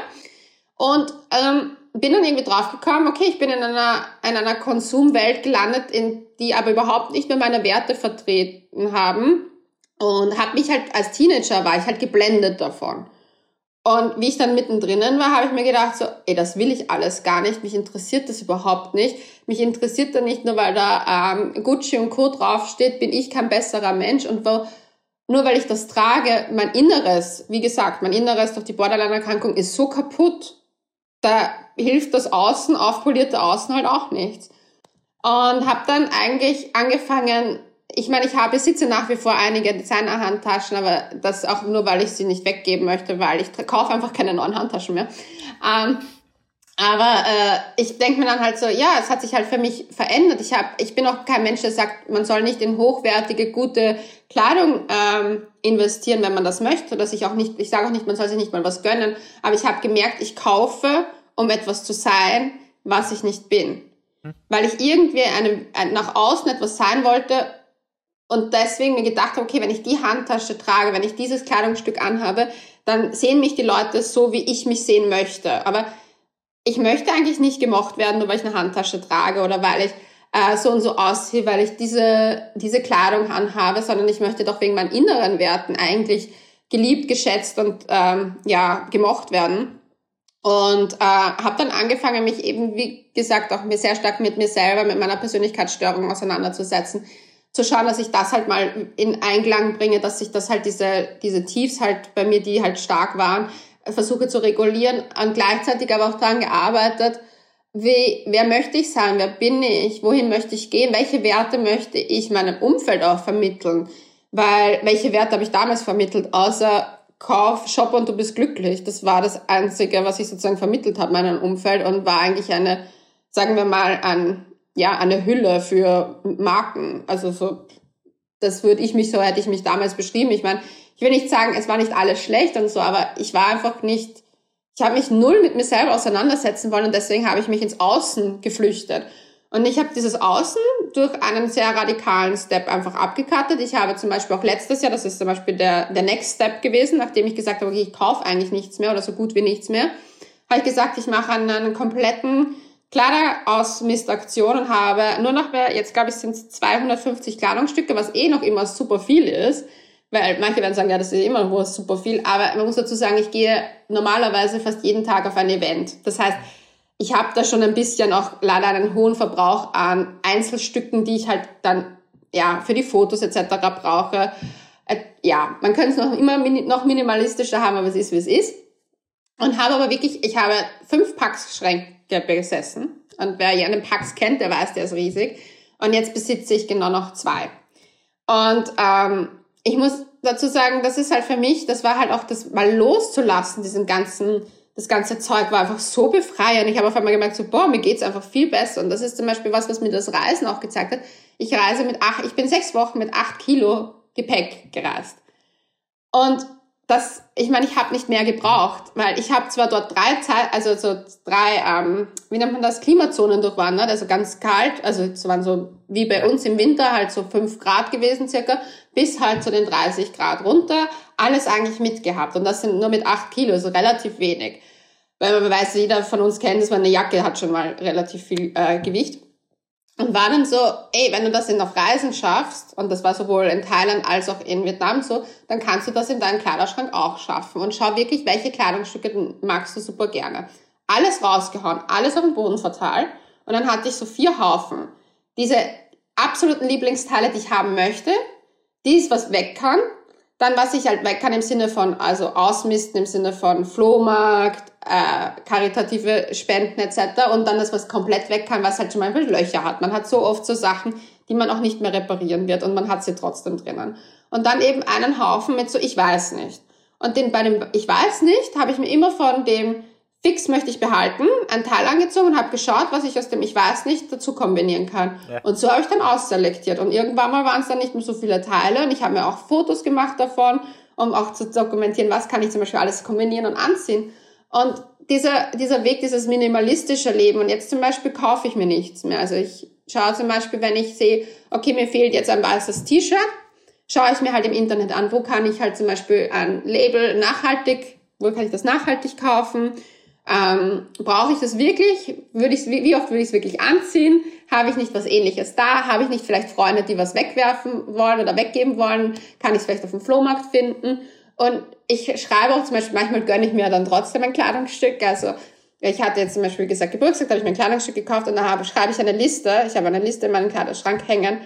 Und ähm, bin dann irgendwie draufgekommen, okay, ich bin in einer, in einer Konsumwelt gelandet, in die aber überhaupt nicht mehr meine Werte vertreten haben. Und habe mich halt als Teenager war ich halt geblendet davon. Und wie ich dann mittendrin war, habe ich mir gedacht, so, ey, das will ich alles gar nicht. Mich interessiert das überhaupt nicht. Mich interessiert da nicht nur, weil da ähm, Gucci und Co. draufsteht, bin ich kein besserer Mensch. Und wo, nur weil ich das trage, mein Inneres, wie gesagt, mein Inneres durch die Borderline-Erkrankung ist so kaputt, da hilft das Außen, aufpolierte Außen halt auch nichts. Und habe dann eigentlich angefangen, ich meine, ich habe, besitze nach wie vor einige Designer-Handtaschen, aber das auch nur, weil ich sie nicht weggeben möchte, weil ich kaufe einfach keine neuen Handtaschen mehr. Ähm, aber äh, ich denke mir dann halt so, ja, es hat sich halt für mich verändert. Ich hab, ich bin auch kein Mensch, der sagt, man soll nicht in hochwertige, gute Kleidung ähm, investieren, wenn man das möchte. Dass ich auch nicht, ich sage auch nicht, man soll sich nicht mal was gönnen. Aber ich habe gemerkt, ich kaufe, um etwas zu sein, was ich nicht bin. Hm. Weil ich irgendwie einem, nach außen etwas sein wollte und deswegen mir gedacht habe, okay, wenn ich die Handtasche trage, wenn ich dieses Kleidungsstück anhabe, dann sehen mich die Leute so, wie ich mich sehen möchte. Aber ich möchte eigentlich nicht gemocht werden, nur weil ich eine Handtasche trage oder weil ich äh, so und so aussehe, weil ich diese, diese Kleidung anhabe, sondern ich möchte doch wegen meinen inneren Werten eigentlich geliebt, geschätzt und ähm, ja gemocht werden. Und äh, habe dann angefangen, mich eben, wie gesagt, auch mir sehr stark mit mir selber, mit meiner Persönlichkeitsstörung auseinanderzusetzen, zu schauen, dass ich das halt mal in Einklang bringe, dass sich das halt diese, diese Tiefs halt bei mir, die halt stark waren, versuche zu regulieren und gleichzeitig aber auch daran gearbeitet, wie, wer möchte ich sein, wer bin ich, wohin möchte ich gehen, welche Werte möchte ich meinem Umfeld auch vermitteln, weil welche Werte habe ich damals vermittelt, außer Kauf, Shop und du bist glücklich. Das war das Einzige, was ich sozusagen vermittelt habe meinem Umfeld und war eigentlich eine, sagen wir mal, ein, ja, eine Hülle für Marken. Also so, das würde ich mich so, hätte ich mich damals beschrieben. Ich meine, ich will nicht sagen, es war nicht alles schlecht und so, aber ich war einfach nicht, ich habe mich null mit mir selber auseinandersetzen wollen und deswegen habe ich mich ins Außen geflüchtet. Und ich habe dieses Außen durch einen sehr radikalen Step einfach abgekattet. Ich habe zum Beispiel auch letztes Jahr, das ist zum Beispiel der, der Next Step gewesen, nachdem ich gesagt habe, okay, ich kaufe eigentlich nichts mehr oder so gut wie nichts mehr, habe ich gesagt, ich mache einen, einen kompletten Kleiderausmistaktion und habe nur noch mehr, jetzt glaube ich sind es 250 Kleidungsstücke, was eh noch immer super viel ist, weil manche werden sagen, ja, das ist immer noch super viel, aber man muss dazu sagen, ich gehe normalerweise fast jeden Tag auf ein Event. Das heißt, ich habe da schon ein bisschen auch leider einen hohen Verbrauch an Einzelstücken, die ich halt dann ja für die Fotos etc. brauche. Äh, ja, man könnte es noch immer noch minimalistischer haben, aber es ist wie es ist. Und habe aber wirklich, ich habe fünf Packs-Schränke besessen. Und wer einen Packs kennt, der weiß, der ist riesig. Und jetzt besitze ich genau noch zwei. Und ähm, ich muss dazu sagen, das ist halt für mich, das war halt auch das mal loszulassen, diesen ganzen, das ganze Zeug war einfach so befreiend. Ich habe auf einmal gemerkt, so, boah, mir geht's einfach viel besser. Und das ist zum Beispiel was, was mir das Reisen auch gezeigt hat. Ich reise mit acht, ich bin sechs Wochen mit acht Kilo Gepäck gereist. Und das, ich meine, ich habe nicht mehr gebraucht, weil ich habe zwar dort drei Zeit, also so drei, ähm, wie nennt man das, Klimazonen durchwandert, also ganz kalt, also es waren so wie bei uns im Winter halt so fünf Grad gewesen circa, bis halt zu den 30 Grad runter, alles eigentlich mitgehabt und das sind nur mit acht Kilo, also relativ wenig. Weil man weiß, jeder von uns kennt, dass man eine Jacke hat schon mal relativ viel äh, Gewicht. Und war dann so, ey, wenn du das in auf Reisen schaffst, und das war sowohl in Thailand als auch in Vietnam so, dann kannst du das in deinem Kleiderschrank auch schaffen. Und schau wirklich, welche Kleidungsstücke magst du super gerne. Alles rausgehauen, alles auf den Boden verteilt. Und dann hatte ich so vier Haufen. Diese absoluten Lieblingsteile, die ich haben möchte, dies, was weg kann, dann, was ich halt weg kann im Sinne von, also ausmisten im Sinne von Flohmarkt, äh, karitative Spenden etc. Und dann das, was komplett weg kann, was halt zum Beispiel Löcher hat. Man hat so oft so Sachen, die man auch nicht mehr reparieren wird und man hat sie trotzdem drinnen. Und dann eben einen Haufen mit so, ich weiß nicht. Und den bei dem Ich weiß nicht, habe ich mir immer von dem Fix möchte ich behalten, ein Teil angezogen und habe geschaut, was ich aus dem Ich weiß nicht dazu kombinieren kann. Ja. Und so habe ich dann ausselektiert. Und irgendwann mal waren es dann nicht mehr so viele Teile und ich habe mir auch Fotos gemacht davon, um auch zu dokumentieren, was kann ich zum Beispiel alles kombinieren und anziehen. Und dieser, dieser Weg, dieses minimalistische Leben und jetzt zum Beispiel kaufe ich mir nichts mehr. Also ich schaue zum Beispiel, wenn ich sehe, okay, mir fehlt jetzt ein weißes T-Shirt, schaue ich mir halt im Internet an, wo kann ich halt zum Beispiel ein Label nachhaltig, wo kann ich das nachhaltig kaufen, ähm, brauche ich das wirklich? Würde ich wie oft würde ich es wirklich anziehen? Habe ich nicht was ähnliches da? Habe ich nicht vielleicht Freunde, die was wegwerfen wollen oder weggeben wollen? Kann ich es vielleicht auf dem Flohmarkt finden? Und ich schreibe auch zum Beispiel, manchmal gönne ich mir dann trotzdem ein Kleidungsstück. Also ich hatte jetzt zum Beispiel gesagt, Geburtstag, habe ich mir ein Kleidungsstück gekauft und da habe, schreibe ich eine Liste. Ich habe eine Liste in meinem Kleiderschrank hängen,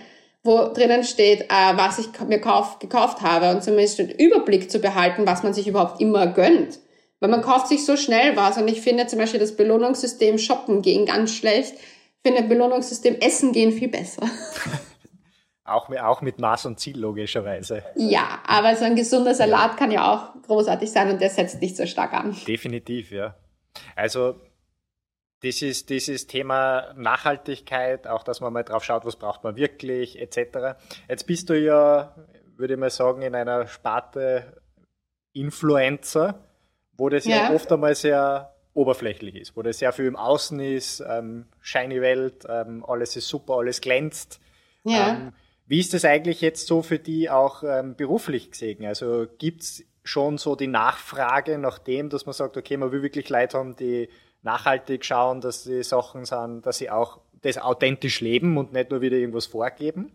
wo drinnen steht, äh, was ich mir kauf, gekauft habe und zumindest den Überblick zu behalten, was man sich überhaupt immer gönnt. Weil man kauft sich so schnell was und ich finde zum Beispiel das Belohnungssystem Shoppen gehen ganz schlecht. Ich finde Belohnungssystem Essen gehen viel besser. <laughs> Auch mit, auch mit Maß und Ziel logischerweise. Ja, aber so ein gesunder Salat kann ja auch großartig sein und der setzt nicht so stark an. Definitiv, ja. Also dieses, dieses Thema Nachhaltigkeit, auch dass man mal drauf schaut, was braucht man wirklich, etc. Jetzt bist du ja, würde ich mal sagen, in einer Sparte Influencer wo das ja, ja oft einmal sehr oberflächlich ist, wo das sehr viel im Außen ist, ähm, shiny Welt, ähm, alles ist super, alles glänzt. Ja. Ähm, wie ist das eigentlich jetzt so für die auch ähm, beruflich gesehen? Also gibt's schon so die Nachfrage nach dem, dass man sagt, okay, man will wirklich Leute haben, die nachhaltig schauen, dass die Sachen sind, dass sie auch das authentisch leben und nicht nur wieder irgendwas vorgeben?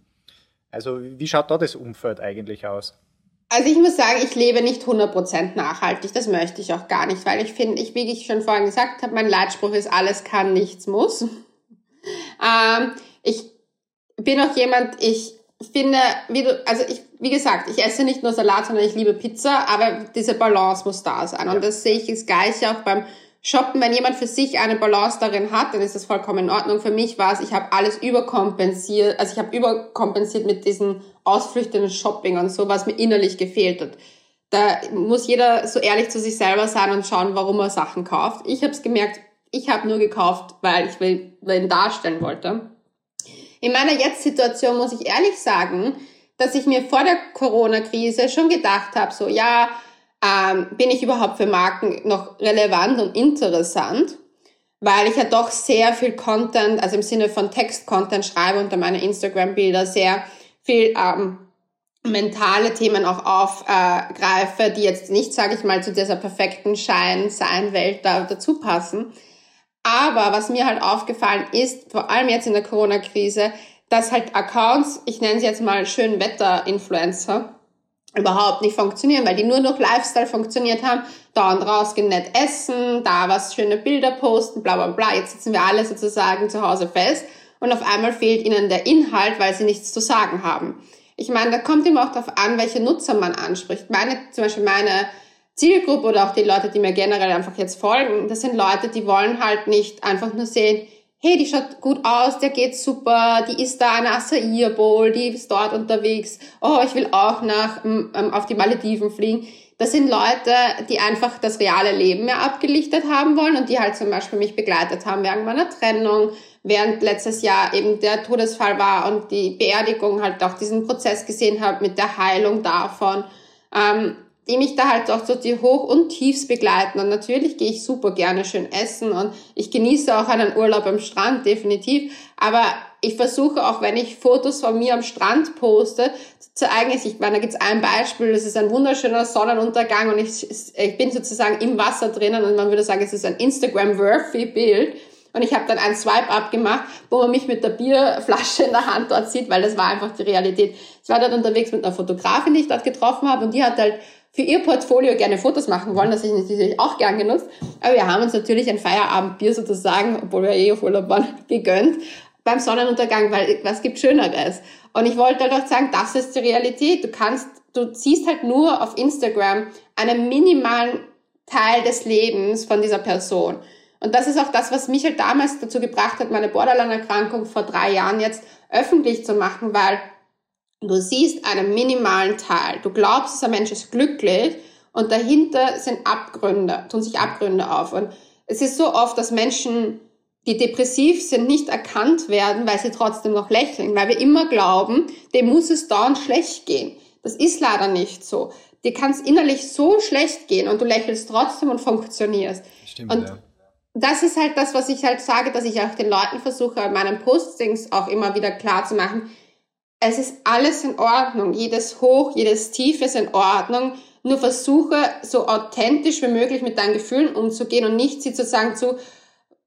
Also wie schaut da das Umfeld eigentlich aus? Also ich muss sagen, ich lebe nicht 100% nachhaltig. Das möchte ich auch gar nicht, weil ich finde, ich, wie ich schon vorhin gesagt habe, mein Leitspruch ist, alles kann, nichts muss. <laughs> ähm, ich bin auch jemand, ich finde, wie du, also ich, wie gesagt, ich esse nicht nur Salat, sondern ich liebe Pizza, aber diese Balance muss da sein. Und das sehe ich das Gleiche auch beim Shoppen, wenn jemand für sich eine Balance darin hat, dann ist das vollkommen in Ordnung. Für mich war es, ich habe alles überkompensiert, also ich habe überkompensiert mit diesen Ausflüchten und Shopping und so, was mir innerlich gefehlt hat. Da muss jeder so ehrlich zu sich selber sein und schauen, warum er Sachen kauft. Ich habe es gemerkt, ich habe nur gekauft, weil ich ihn darstellen wollte. In meiner Jetzt-Situation muss ich ehrlich sagen, dass ich mir vor der Corona-Krise schon gedacht habe, so ja, ähm, bin ich überhaupt für Marken noch relevant und interessant, weil ich ja doch sehr viel Content, also im Sinne von Text-Content schreibe unter meine Instagram-Bilder, sehr viel ähm, mentale Themen auch aufgreife, äh, die jetzt nicht, sage ich mal, zu dieser perfekten Schein-Sein-Welt da dazu passen. Aber was mir halt aufgefallen ist, vor allem jetzt in der Corona-Krise, dass halt Accounts, ich nenne sie jetzt mal Schönwetter-Influencer, überhaupt nicht funktionieren, weil die nur durch Lifestyle funktioniert haben. Da und rausgehen, nett essen, da was schöne Bilder posten, bla bla bla. Jetzt sitzen wir alle sozusagen zu Hause fest und auf einmal fehlt ihnen der Inhalt, weil sie nichts zu sagen haben. Ich meine, da kommt immer auch darauf an, welche Nutzer man anspricht. Meine, zum Beispiel meine Zielgruppe oder auch die Leute, die mir generell einfach jetzt folgen, das sind Leute, die wollen halt nicht einfach nur sehen, hey, die schaut gut aus, der geht super, die ist da eine Acai Bowl, die ist dort unterwegs, oh, ich will auch nach, ähm, auf die Malediven fliegen. Das sind Leute, die einfach das reale Leben mehr abgelichtet haben wollen und die halt zum Beispiel mich begleitet haben während meiner Trennung, während letztes Jahr eben der Todesfall war und die Beerdigung halt auch diesen Prozess gesehen habe mit der Heilung davon. Ähm, die mich da halt auch so die Hoch- und Tiefs begleiten. Und natürlich gehe ich super gerne schön essen und ich genieße auch einen Urlaub am Strand, definitiv. Aber ich versuche auch, wenn ich Fotos von mir am Strand poste, zu zeigen, ich meine, da gibt's ein Beispiel, das ist ein wunderschöner Sonnenuntergang und ich, ich bin sozusagen im Wasser drinnen und man würde sagen, es ist ein Instagram-worthy Bild. Und ich habe dann einen Swipe abgemacht, wo man mich mit der Bierflasche in der Hand dort sieht, weil das war einfach die Realität. Ich war dort unterwegs mit einer Fotografin, die ich dort getroffen habe und die hat halt für ihr Portfolio gerne Fotos machen wollen, das ich natürlich auch gern genutzt. Aber wir haben uns natürlich ein Feierabendbier sozusagen, obwohl wir eh auf Urlaub waren, <laughs> gegönnt beim Sonnenuntergang, weil was gibt Schöneres? Und ich wollte halt auch sagen, das ist die Realität. Du kannst, du siehst halt nur auf Instagram einen minimalen Teil des Lebens von dieser Person. Und das ist auch das, was mich halt damals dazu gebracht hat, meine Borderline-Erkrankung vor drei Jahren jetzt öffentlich zu machen, weil du siehst einen minimalen Teil. Du glaubst, dieser Mensch ist glücklich und dahinter sind Abgründe, tun sich Abgründe auf. Und es ist so oft, dass Menschen die depressiv sind, nicht erkannt werden, weil sie trotzdem noch lächeln, weil wir immer glauben, dem muss es dauernd schlecht gehen. Das ist leider nicht so. Dir kann es innerlich so schlecht gehen und du lächelst trotzdem und funktionierst. Stimmt, und ja. Das ist halt das, was ich halt sage, dass ich auch den Leuten versuche, in meinen Postings auch immer wieder klar zu machen. Es ist alles in Ordnung. Jedes Hoch, jedes Tief ist in Ordnung. Nur versuche, so authentisch wie möglich mit deinen Gefühlen umzugehen und nicht sie zu sagen zu,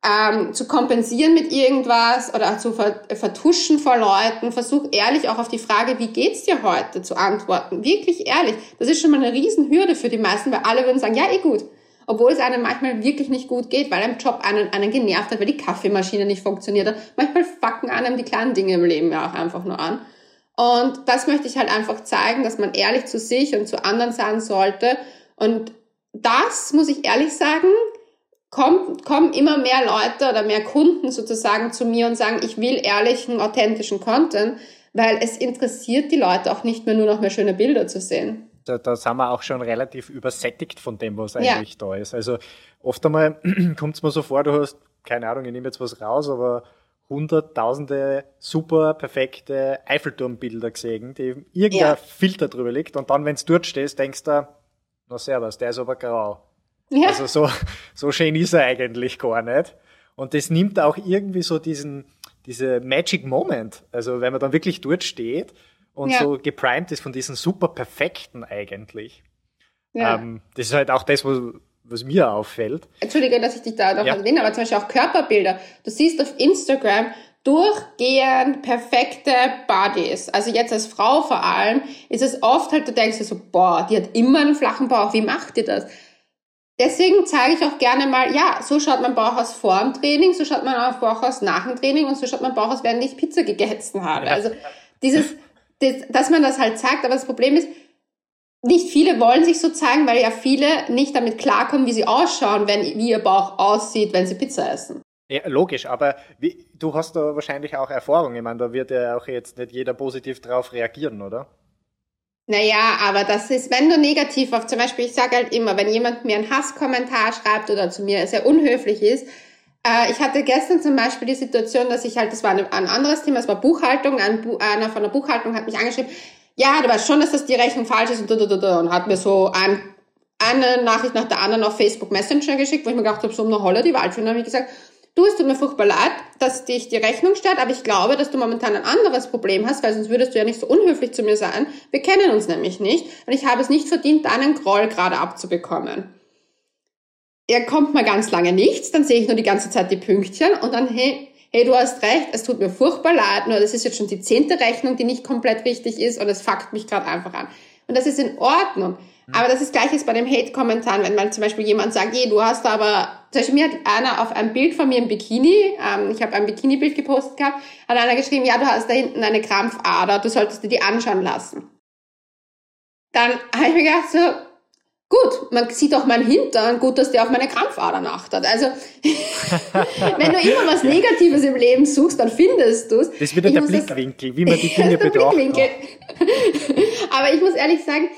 ähm, zu kompensieren mit irgendwas oder zu vertuschen vor Leuten. Versuch ehrlich auch auf die Frage, wie geht's dir heute, zu antworten. Wirklich ehrlich. Das ist schon mal eine Riesenhürde für die meisten, weil alle würden sagen, ja, eh gut. Obwohl es einem manchmal wirklich nicht gut geht, weil einem Job einen, einen genervt hat, weil die Kaffeemaschine nicht funktioniert hat. Manchmal fucken einem die kleinen Dinge im Leben ja auch einfach nur an. Und das möchte ich halt einfach zeigen, dass man ehrlich zu sich und zu anderen sein sollte. Und das, muss ich ehrlich sagen, kommt, kommen immer mehr Leute oder mehr Kunden sozusagen zu mir und sagen, ich will ehrlichen, authentischen Content, weil es interessiert die Leute auch nicht mehr nur noch mehr schöne Bilder zu sehen. Da, da sind wir auch schon relativ übersättigt von dem, was eigentlich ja. da ist. Also oft einmal <clears throat> kommt es mir so vor, du hast, keine Ahnung, ich nehme jetzt was raus, aber hunderttausende super perfekte Eiffelturmbilder gesehen, die irgendein ja. Filter drüber liegt und dann, wenn du dort stehst, denkst du, na servus, der ist aber grau. Ja. Also so, so schön ist er eigentlich gar nicht. Und das nimmt auch irgendwie so diesen, diese Magic Moment. Also wenn man dann wirklich dort steht und ja. so geprimed ist von diesen super perfekten eigentlich. Ja. Ähm, das ist halt auch das, was, was mir auffällt. Entschuldige, dass ich dich da noch ja. erwähne, aber zum Beispiel auch Körperbilder. Du siehst auf Instagram durchgehend perfekte Bodies. Also jetzt als Frau vor allem ist es oft halt, du denkst dir so, boah, die hat immer einen flachen Bauch, wie macht die das? Deswegen zeige ich auch gerne mal, ja, so schaut mein Bauch aus vor dem Training, so schaut mein Bauch aus nach dem Training und so schaut mein Bauch aus, während ich Pizza gegessen habe. Also dieses, das, dass man das halt zeigt, aber das Problem ist, nicht viele wollen sich so zeigen, weil ja viele nicht damit klarkommen, wie sie ausschauen, wenn, wie ihr Bauch aussieht, wenn sie Pizza essen. Ja, logisch, aber wie, du hast da wahrscheinlich auch Erfahrung. Ich meine, da wird ja auch jetzt nicht jeder positiv drauf reagieren, oder? Naja, aber das ist, wenn du negativ auf, zum Beispiel, ich sage halt immer, wenn jemand mir einen Hasskommentar schreibt oder zu mir sehr unhöflich ist, ich hatte gestern zum Beispiel die Situation, dass ich halt, das war ein, anderes Thema, es war Buchhaltung, ein, einer von der Buchhaltung hat mich angeschrieben, ja, du weißt schon, dass das die Rechnung falsch ist und, und, und, und hat mir so ein, eine Nachricht nach der anderen auf Facebook Messenger geschickt, wo ich mir gedacht habe, so um eine Holle die Waldschule, habe ich gesagt, du, es tut mir furchtbar leid, dass dich die Rechnung stört, aber ich glaube, dass du momentan ein anderes Problem hast, weil sonst würdest du ja nicht so unhöflich zu mir sein. Wir kennen uns nämlich nicht und ich habe es nicht verdient, deinen Groll gerade abzubekommen. Er kommt mal ganz lange nichts, dann sehe ich nur die ganze Zeit die Pünktchen und dann, hey, hey, du hast recht, es tut mir furchtbar leid, nur das ist jetzt schon die zehnte Rechnung, die nicht komplett richtig ist und es fuckt mich gerade einfach an. Und das ist in Ordnung. Aber das ist gleiches bei dem Hate-Kommentaren, wenn mal zum Beispiel jemand sagt, je, du hast aber, zum Beispiel mir hat einer auf ein Bild von mir im Bikini, ähm, ich habe ein Bikini-Bild gepostet gehabt, hat einer geschrieben, ja, du hast da hinten eine Krampfader, du solltest dir die anschauen lassen. Dann habe ich mir gedacht, so, gut, man sieht auch mein Hintern, gut, dass der auf meine Krampfader achtet. Also, <laughs> wenn du immer was <laughs> Negatives im Leben suchst, dann findest du es. Das ist wieder der Blickwinkel, das, wie man die <laughs> Dinge betrachtet. Aber ich muss ehrlich sagen,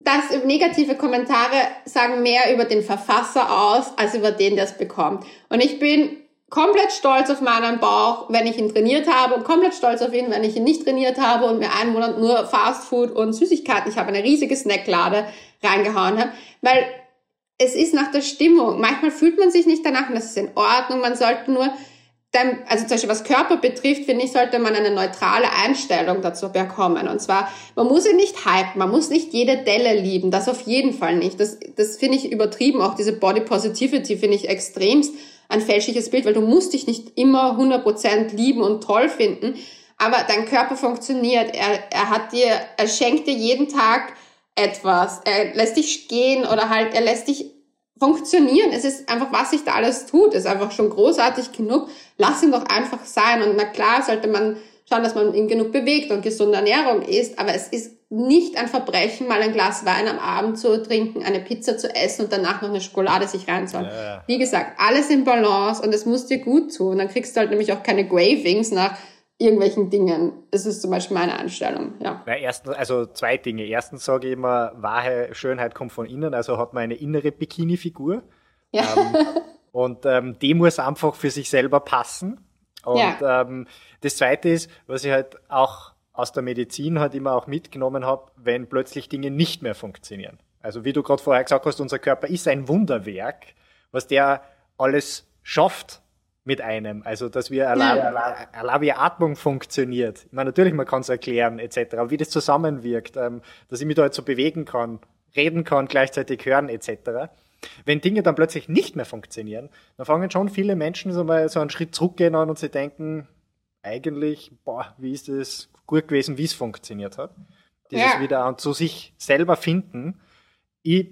dass negative Kommentare sagen mehr über den Verfasser aus, als über den, der es bekommt. Und ich bin komplett stolz auf meinen Bauch, wenn ich ihn trainiert habe und komplett stolz auf ihn, wenn ich ihn nicht trainiert habe und mir einen Monat nur Fast Food und Süßigkeiten. Ich habe eine riesige Snacklade. Reingehauen habe, weil es ist nach der Stimmung. Manchmal fühlt man sich nicht danach und das ist in Ordnung. Man sollte nur dann, also zum Beispiel was Körper betrifft, finde ich, sollte man eine neutrale Einstellung dazu bekommen. Und zwar, man muss ihn nicht hypen, man muss nicht jede Delle lieben, das auf jeden Fall nicht. Das, das finde ich übertrieben, auch diese Body Positivity finde ich extremst ein fälschliches Bild, weil du musst dich nicht immer 100% lieben und toll finden, aber dein Körper funktioniert, er, er hat dir, er schenkt dir jeden Tag etwas, er lässt dich gehen oder halt, er lässt dich funktionieren. Es ist einfach, was sich da alles tut, ist einfach schon großartig genug. Lass ihn doch einfach sein. Und na klar sollte man schauen, dass man ihn genug bewegt und gesunde Ernährung isst. Aber es ist nicht ein Verbrechen, mal ein Glas Wein am Abend zu trinken, eine Pizza zu essen und danach noch eine Schokolade sich reinzuholen. Ja. Wie gesagt, alles in Balance und es muss dir gut tun. Dann kriegst du halt nämlich auch keine Gravings nach irgendwelchen Dingen. Das ist zum Beispiel meine Einstellung, ja. ja erstens, also zwei Dinge. Erstens sage ich immer, wahre Schönheit kommt von innen, also hat man eine innere Bikini-Figur. Ja. Ähm, und ähm, die muss einfach für sich selber passen. Und ja. ähm, das zweite ist, was ich halt auch aus der Medizin halt immer auch mitgenommen habe, wenn plötzlich Dinge nicht mehr funktionieren. Also wie du gerade vorher gesagt hast, unser Körper ist ein Wunderwerk, was der alles schafft mit einem. Also, dass wir wie Atmung funktioniert. Ich meine, natürlich, man kann es erklären, etc. Aber wie das zusammenwirkt, ähm, dass ich mich da jetzt so bewegen kann, reden kann, gleichzeitig hören, etc. Wenn Dinge dann plötzlich nicht mehr funktionieren, dann fangen schon viele Menschen so mal so einen Schritt zurückgehen an und sie denken, eigentlich, boah, wie ist es gut gewesen, wie es funktioniert hat. Dieses ja. wieder zu sich selber finden. Ich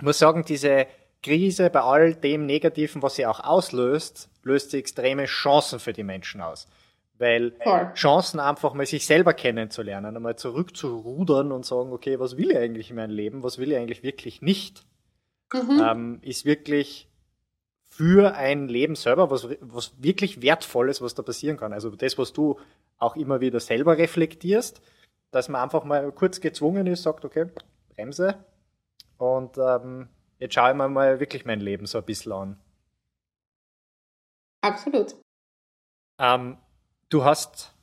muss sagen, diese Krise bei all dem Negativen, was sie auch auslöst, löst sie extreme Chancen für die Menschen aus. Weil Voll. Chancen einfach mal sich selber kennenzulernen, einmal zurückzurudern und sagen, okay, was will ich eigentlich in meinem Leben, was will ich eigentlich wirklich nicht, mhm. ähm, ist wirklich für ein Leben selber was, was wirklich Wertvolles, was da passieren kann. Also das, was du auch immer wieder selber reflektierst, dass man einfach mal kurz gezwungen ist, sagt, okay, Bremse und ähm, jetzt schaue ich mir mal wirklich mein Leben so ein bisschen an. Absolut. Ähm, du hast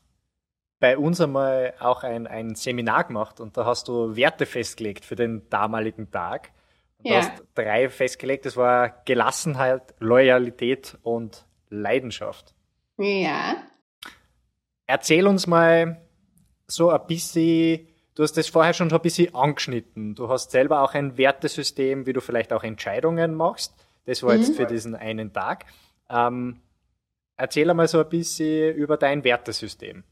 bei uns einmal auch ein, ein Seminar gemacht und da hast du Werte festgelegt für den damaligen Tag. Und ja. Du hast drei festgelegt, das war Gelassenheit, Loyalität und Leidenschaft. Ja. Erzähl uns mal so ein bisschen, du hast das vorher schon so ein bisschen angeschnitten. Du hast selber auch ein Wertesystem, wie du vielleicht auch Entscheidungen machst. Das war mhm. jetzt für diesen einen Tag. Ähm, erzähl einmal so ein bisschen über dein Wertesystem.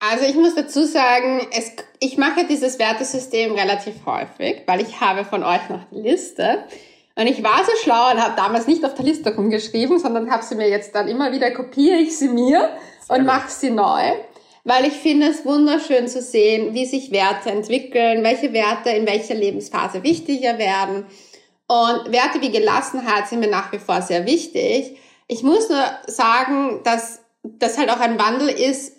Also ich muss dazu sagen, es, ich mache dieses Wertesystem relativ häufig, weil ich habe von euch noch die Liste. Und ich war so schlau und habe damals nicht auf der Liste rumgeschrieben, sondern habe sie mir jetzt dann immer wieder, kopiere ich sie mir Sehr und mache sie neu. Weil ich finde es wunderschön zu sehen, wie sich Werte entwickeln, welche Werte in welcher Lebensphase wichtiger werden. Und Werte wie Gelassenheit sind mir nach wie vor sehr wichtig. Ich muss nur sagen, dass das halt auch ein Wandel ist,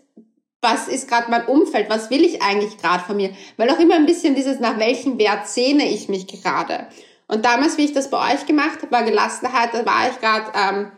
was ist gerade mein Umfeld, was will ich eigentlich gerade von mir, weil auch immer ein bisschen dieses, nach welchem Wert sehne ich mich gerade. Und damals, wie ich das bei euch gemacht habe, war Gelassenheit, da war ich gerade, ähm,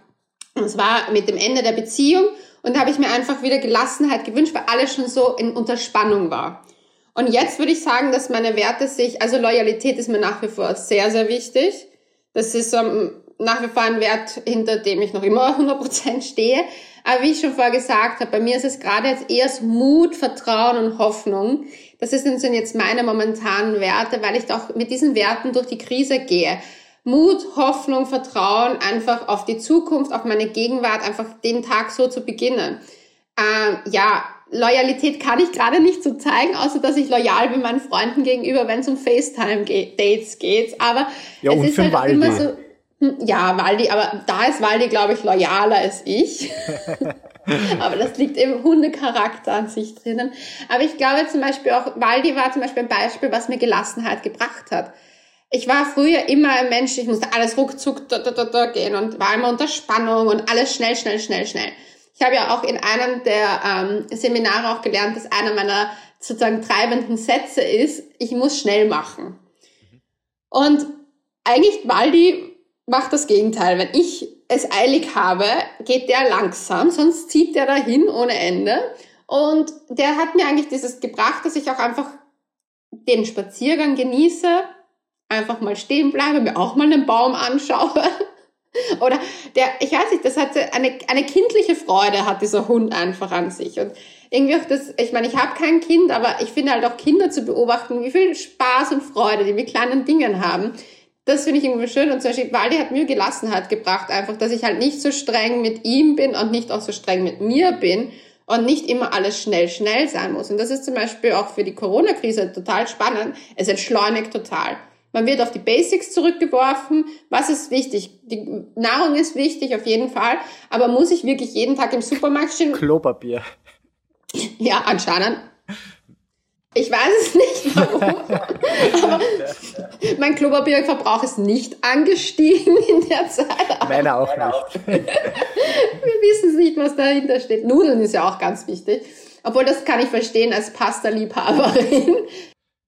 es war mit dem Ende der Beziehung und habe ich mir einfach wieder Gelassenheit gewünscht, weil alles schon so in Unterspannung war. Und jetzt würde ich sagen, dass meine Werte sich, also Loyalität ist mir nach wie vor sehr, sehr wichtig. Das ist um, nach wie vor ein Wert, hinter dem ich noch immer <laughs> 100% stehe. Aber wie ich schon vorher gesagt habe, bei mir ist es gerade jetzt eher Mut, Vertrauen und Hoffnung. Das sind jetzt meine momentanen Werte, weil ich doch mit diesen Werten durch die Krise gehe. Mut, Hoffnung, Vertrauen einfach auf die Zukunft, auf meine Gegenwart, einfach den Tag so zu beginnen. Ähm, ja, Loyalität kann ich gerade nicht so zeigen, außer dass ich loyal bin meinen Freunden gegenüber, wenn es um FaceTime-Dates geht. Aber ja, es ist halt auch immer so hm, ja, Waldi, aber da ist Waldi, glaube ich, loyaler als ich. <laughs> aber das liegt im Hundecharakter an sich drinnen. Aber ich glaube zum Beispiel auch, Waldi war zum Beispiel ein Beispiel, was mir Gelassenheit gebracht hat. Ich war früher immer ein Mensch, ich musste alles ruckzuck da, da, da, da gehen und war immer unter Spannung und alles schnell, schnell, schnell, schnell. Ich habe ja auch in einem der ähm, Seminare auch gelernt, dass einer meiner sozusagen treibenden Sätze ist, ich muss schnell machen. Und eigentlich Waldi macht das Gegenteil. Wenn ich es eilig habe, geht der langsam, sonst zieht der dahin ohne Ende. Und der hat mir eigentlich dieses gebracht, dass ich auch einfach den Spaziergang genieße, einfach mal stehen bleibe, mir auch mal einen Baum anschaue. <laughs> Oder der, ich weiß nicht, das hatte eine, eine kindliche Freude hat dieser Hund einfach an sich. Und irgendwie auch das, ich meine, ich habe kein Kind, aber ich finde halt auch Kinder zu beobachten, wie viel Spaß und Freude die mit kleinen Dingen haben. Das finde ich irgendwie schön. Und zum Beispiel, Waldi hat mir Gelassenheit gebracht, einfach, dass ich halt nicht so streng mit ihm bin und nicht auch so streng mit mir bin und nicht immer alles schnell, schnell sein muss. Und das ist zum Beispiel auch für die Corona-Krise total spannend. Es entschleunigt total. Man wird auf die Basics zurückgeworfen. Was ist wichtig? Die Nahrung ist wichtig, auf jeden Fall. Aber muss ich wirklich jeden Tag im Supermarkt stehen? Klopapier. Ja, anscheinend. Ich weiß es nicht warum, aber mein Klopapierverbrauch ist nicht angestiegen in der Zeit. Meiner auch nicht. Wir wissen es nicht, was dahinter steht. Nudeln ist ja auch ganz wichtig. Obwohl, das kann ich verstehen als Pasta-Liebhaberin.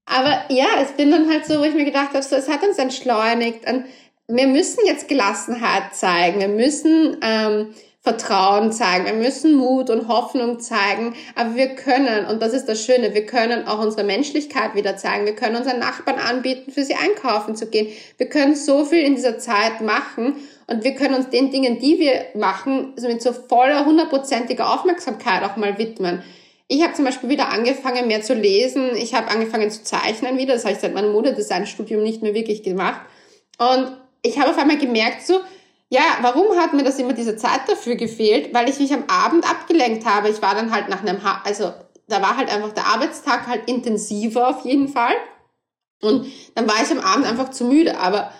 Aber ja, es bin dann halt so, wo ich mir gedacht habe, so, es hat uns entschleunigt. Und wir müssen jetzt Gelassenheit zeigen. Wir müssen ähm, Vertrauen zeigen. Wir müssen Mut und Hoffnung zeigen. Aber wir können, und das ist das Schöne, wir können auch unsere Menschlichkeit wieder zeigen. Wir können unseren Nachbarn anbieten, für sie einkaufen zu gehen. Wir können so viel in dieser Zeit machen. Und wir können uns den Dingen, die wir machen, so mit so voller, hundertprozentiger Aufmerksamkeit auch mal widmen. Ich habe zum Beispiel wieder angefangen, mehr zu lesen. Ich habe angefangen zu zeichnen wieder. Das habe ich seit meinem Modedesign-Studium nicht mehr wirklich gemacht. Und ich habe auf einmal gemerkt, so, ja, warum hat mir das immer diese Zeit dafür gefehlt? Weil ich mich am Abend abgelenkt habe. Ich war dann halt nach einem, ha also da war halt einfach der Arbeitstag halt intensiver auf jeden Fall. Und dann war ich am Abend einfach zu müde. Aber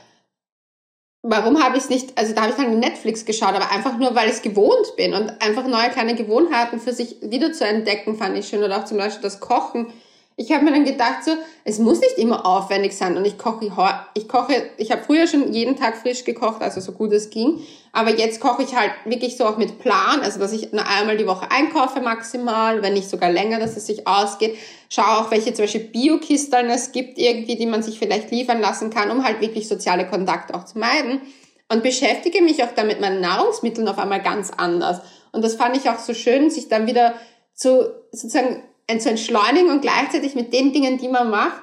warum habe ich es nicht, also da habe ich dann Netflix geschaut, aber einfach nur, weil ich es gewohnt bin und einfach neue kleine Gewohnheiten für sich wieder zu entdecken, fand ich schön. Oder auch zum Beispiel das Kochen ich habe mir dann gedacht, so, es muss nicht immer aufwendig sein und ich koche, ich koche, ich habe früher schon jeden Tag frisch gekocht, also so gut es ging, aber jetzt koche ich halt wirklich so auch mit Plan, also dass ich nur einmal die Woche einkaufe maximal, wenn nicht sogar länger, dass es sich ausgeht. Schaue auch, welche zum Beispiel Biokisteln es gibt irgendwie, die man sich vielleicht liefern lassen kann, um halt wirklich soziale Kontakte auch zu meiden und beschäftige mich auch damit meinen Nahrungsmitteln auf einmal ganz anders. Und das fand ich auch so schön, sich dann wieder zu sozusagen zu entschleunigen und gleichzeitig mit den Dingen, die man macht,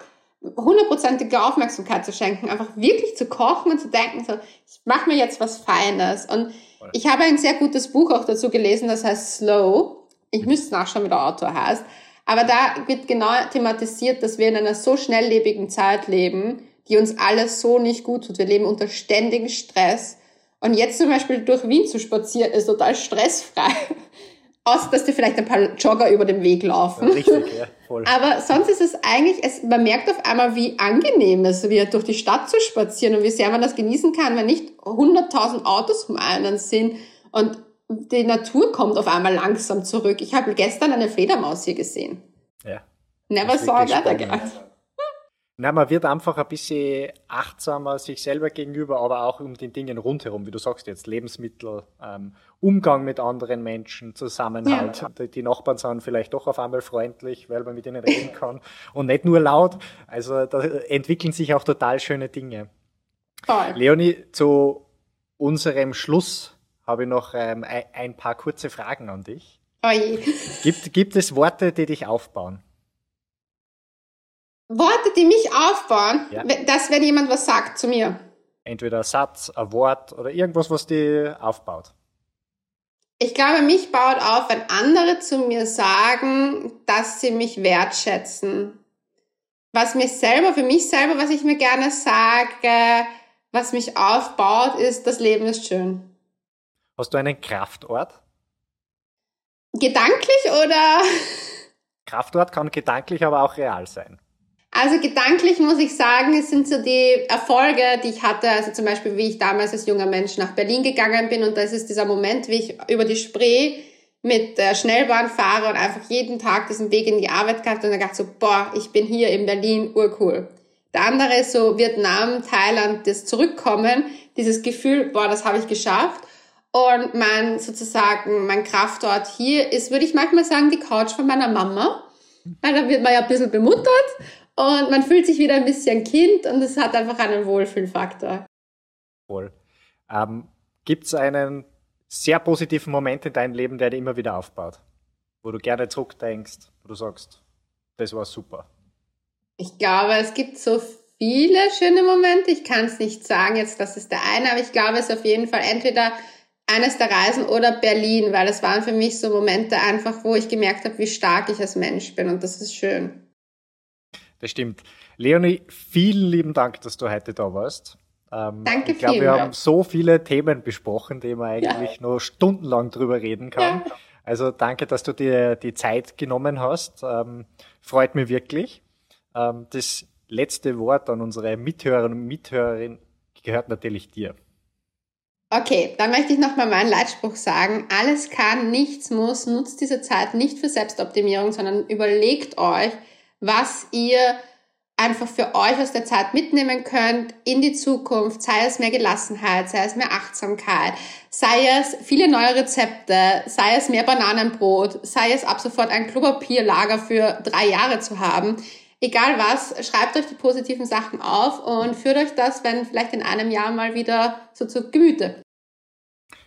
hundertprozentige Aufmerksamkeit zu schenken, einfach wirklich zu kochen und zu denken, so, ich mache mir jetzt was Feines. Und ich habe ein sehr gutes Buch auch dazu gelesen, das heißt Slow. Ich müsste nachschauen, wie der Autor heißt. Aber da wird genau thematisiert, dass wir in einer so schnelllebigen Zeit leben, die uns alles so nicht gut tut. Wir leben unter ständigem Stress. Und jetzt zum Beispiel durch Wien zu spazieren, ist total stressfrei. Außer, dass dir vielleicht ein paar Jogger über den Weg laufen. richtig, ja, voll. <laughs> Aber sonst ist es eigentlich, es, man merkt auf einmal, wie angenehm es wird, durch die Stadt zu spazieren und wie sehr man das genießen kann, wenn nicht 100.000 Autos um einen sind und die Natur kommt auf einmal langsam zurück. Ich habe gestern eine Fledermaus hier gesehen. Ja. Never saw that again. Na, man wird einfach ein bisschen achtsamer sich selber gegenüber, aber auch um den Dingen rundherum, wie du sagst jetzt, Lebensmittel, ähm, Umgang mit anderen Menschen, Zusammenhalt. Ja. Die, Nachbarn sind vielleicht doch auf einmal freundlich, weil man mit ihnen reden kann und nicht nur laut. Also da entwickeln sich auch total schöne Dinge. Toll. Leonie, zu unserem Schluss habe ich noch ähm, ein paar kurze Fragen an dich. Oje. Gibt, gibt es Worte, die dich aufbauen? Worte, die mich aufbauen, ja. dass wenn jemand was sagt zu mir. Entweder ein Satz, ein Wort oder irgendwas, was die aufbaut. Ich glaube, mich baut auf, wenn andere zu mir sagen, dass sie mich wertschätzen. Was mir selber, für mich selber, was ich mir gerne sage, was mich aufbaut, ist, das Leben ist schön. Hast du einen Kraftort? Gedanklich oder? <laughs> Kraftort kann gedanklich, aber auch real sein. Also gedanklich muss ich sagen, es sind so die Erfolge, die ich hatte. Also zum Beispiel, wie ich damals als junger Mensch nach Berlin gegangen bin und das ist dieser Moment, wie ich über die Spree mit der Schnellbahn fahre und einfach jeden Tag diesen Weg in die Arbeit gehabt und dann dachte so, boah, ich bin hier in Berlin, urcool. Der andere ist so Vietnam, Thailand, das Zurückkommen, dieses Gefühl, boah, das habe ich geschafft. Und mein sozusagen, mein Kraftort hier ist, würde ich manchmal sagen, die Couch von meiner Mama. Weil da wird man ja ein bisschen bemuttert und man fühlt sich wieder ein bisschen Kind und es hat einfach einen Wohlfühlfaktor. Voll. Ähm, Gibt es einen sehr positiven Moment in deinem Leben, der dir immer wieder aufbaut? Wo du gerne zurückdenkst, wo du sagst, das war super? Ich glaube, es gibt so viele schöne Momente. Ich kann es nicht sagen, jetzt das ist der eine, aber ich glaube, es ist auf jeden Fall entweder eines der Reisen oder Berlin, weil es waren für mich so Momente einfach, wo ich gemerkt habe, wie stark ich als Mensch bin und das ist schön. Das stimmt. Leonie, vielen lieben Dank, dass du heute da warst. Ähm, Danke Ich glaube, wir haben so viele Themen besprochen, die man eigentlich ja. nur stundenlang drüber reden kann. Ja. Also danke, dass du dir die Zeit genommen hast. Ähm, freut mich wirklich. Ähm, das letzte Wort an unsere Mithörerinnen und Mithörerin gehört natürlich dir. Okay, dann möchte ich nochmal meinen Leitspruch sagen. Alles kann, nichts muss. Nutzt diese Zeit nicht für Selbstoptimierung, sondern überlegt euch, was ihr einfach für euch aus der Zeit mitnehmen könnt in die Zukunft, sei es mehr Gelassenheit, sei es mehr Achtsamkeit, sei es viele neue Rezepte, sei es mehr Bananenbrot, sei es ab sofort ein Klopapierlager für drei Jahre zu haben. Egal was, schreibt euch die positiven Sachen auf und führt euch das, wenn vielleicht in einem Jahr mal wieder so zu Gemüte.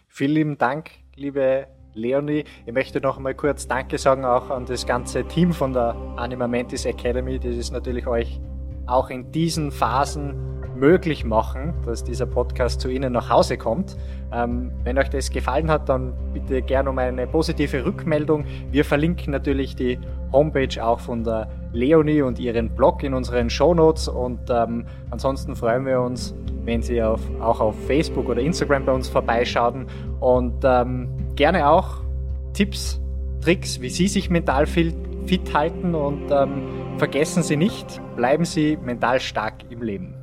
Vielen lieben Dank, liebe Leonie. Ich möchte noch einmal kurz Danke sagen auch an das ganze Team von der Anima Mentis Academy, die es natürlich euch auch in diesen Phasen möglich machen, dass dieser Podcast zu Ihnen nach Hause kommt. Ähm, wenn euch das gefallen hat, dann bitte gerne um eine positive Rückmeldung. Wir verlinken natürlich die Homepage auch von der Leonie und ihren Blog in unseren Show Notes und ähm, ansonsten freuen wir uns, wenn Sie auf, auch auf Facebook oder Instagram bei uns vorbeischauen und ähm, gerne auch Tipps, Tricks, wie Sie sich mental fit, halten und ähm, vergessen Sie nicht, bleiben Sie mental stark im Leben.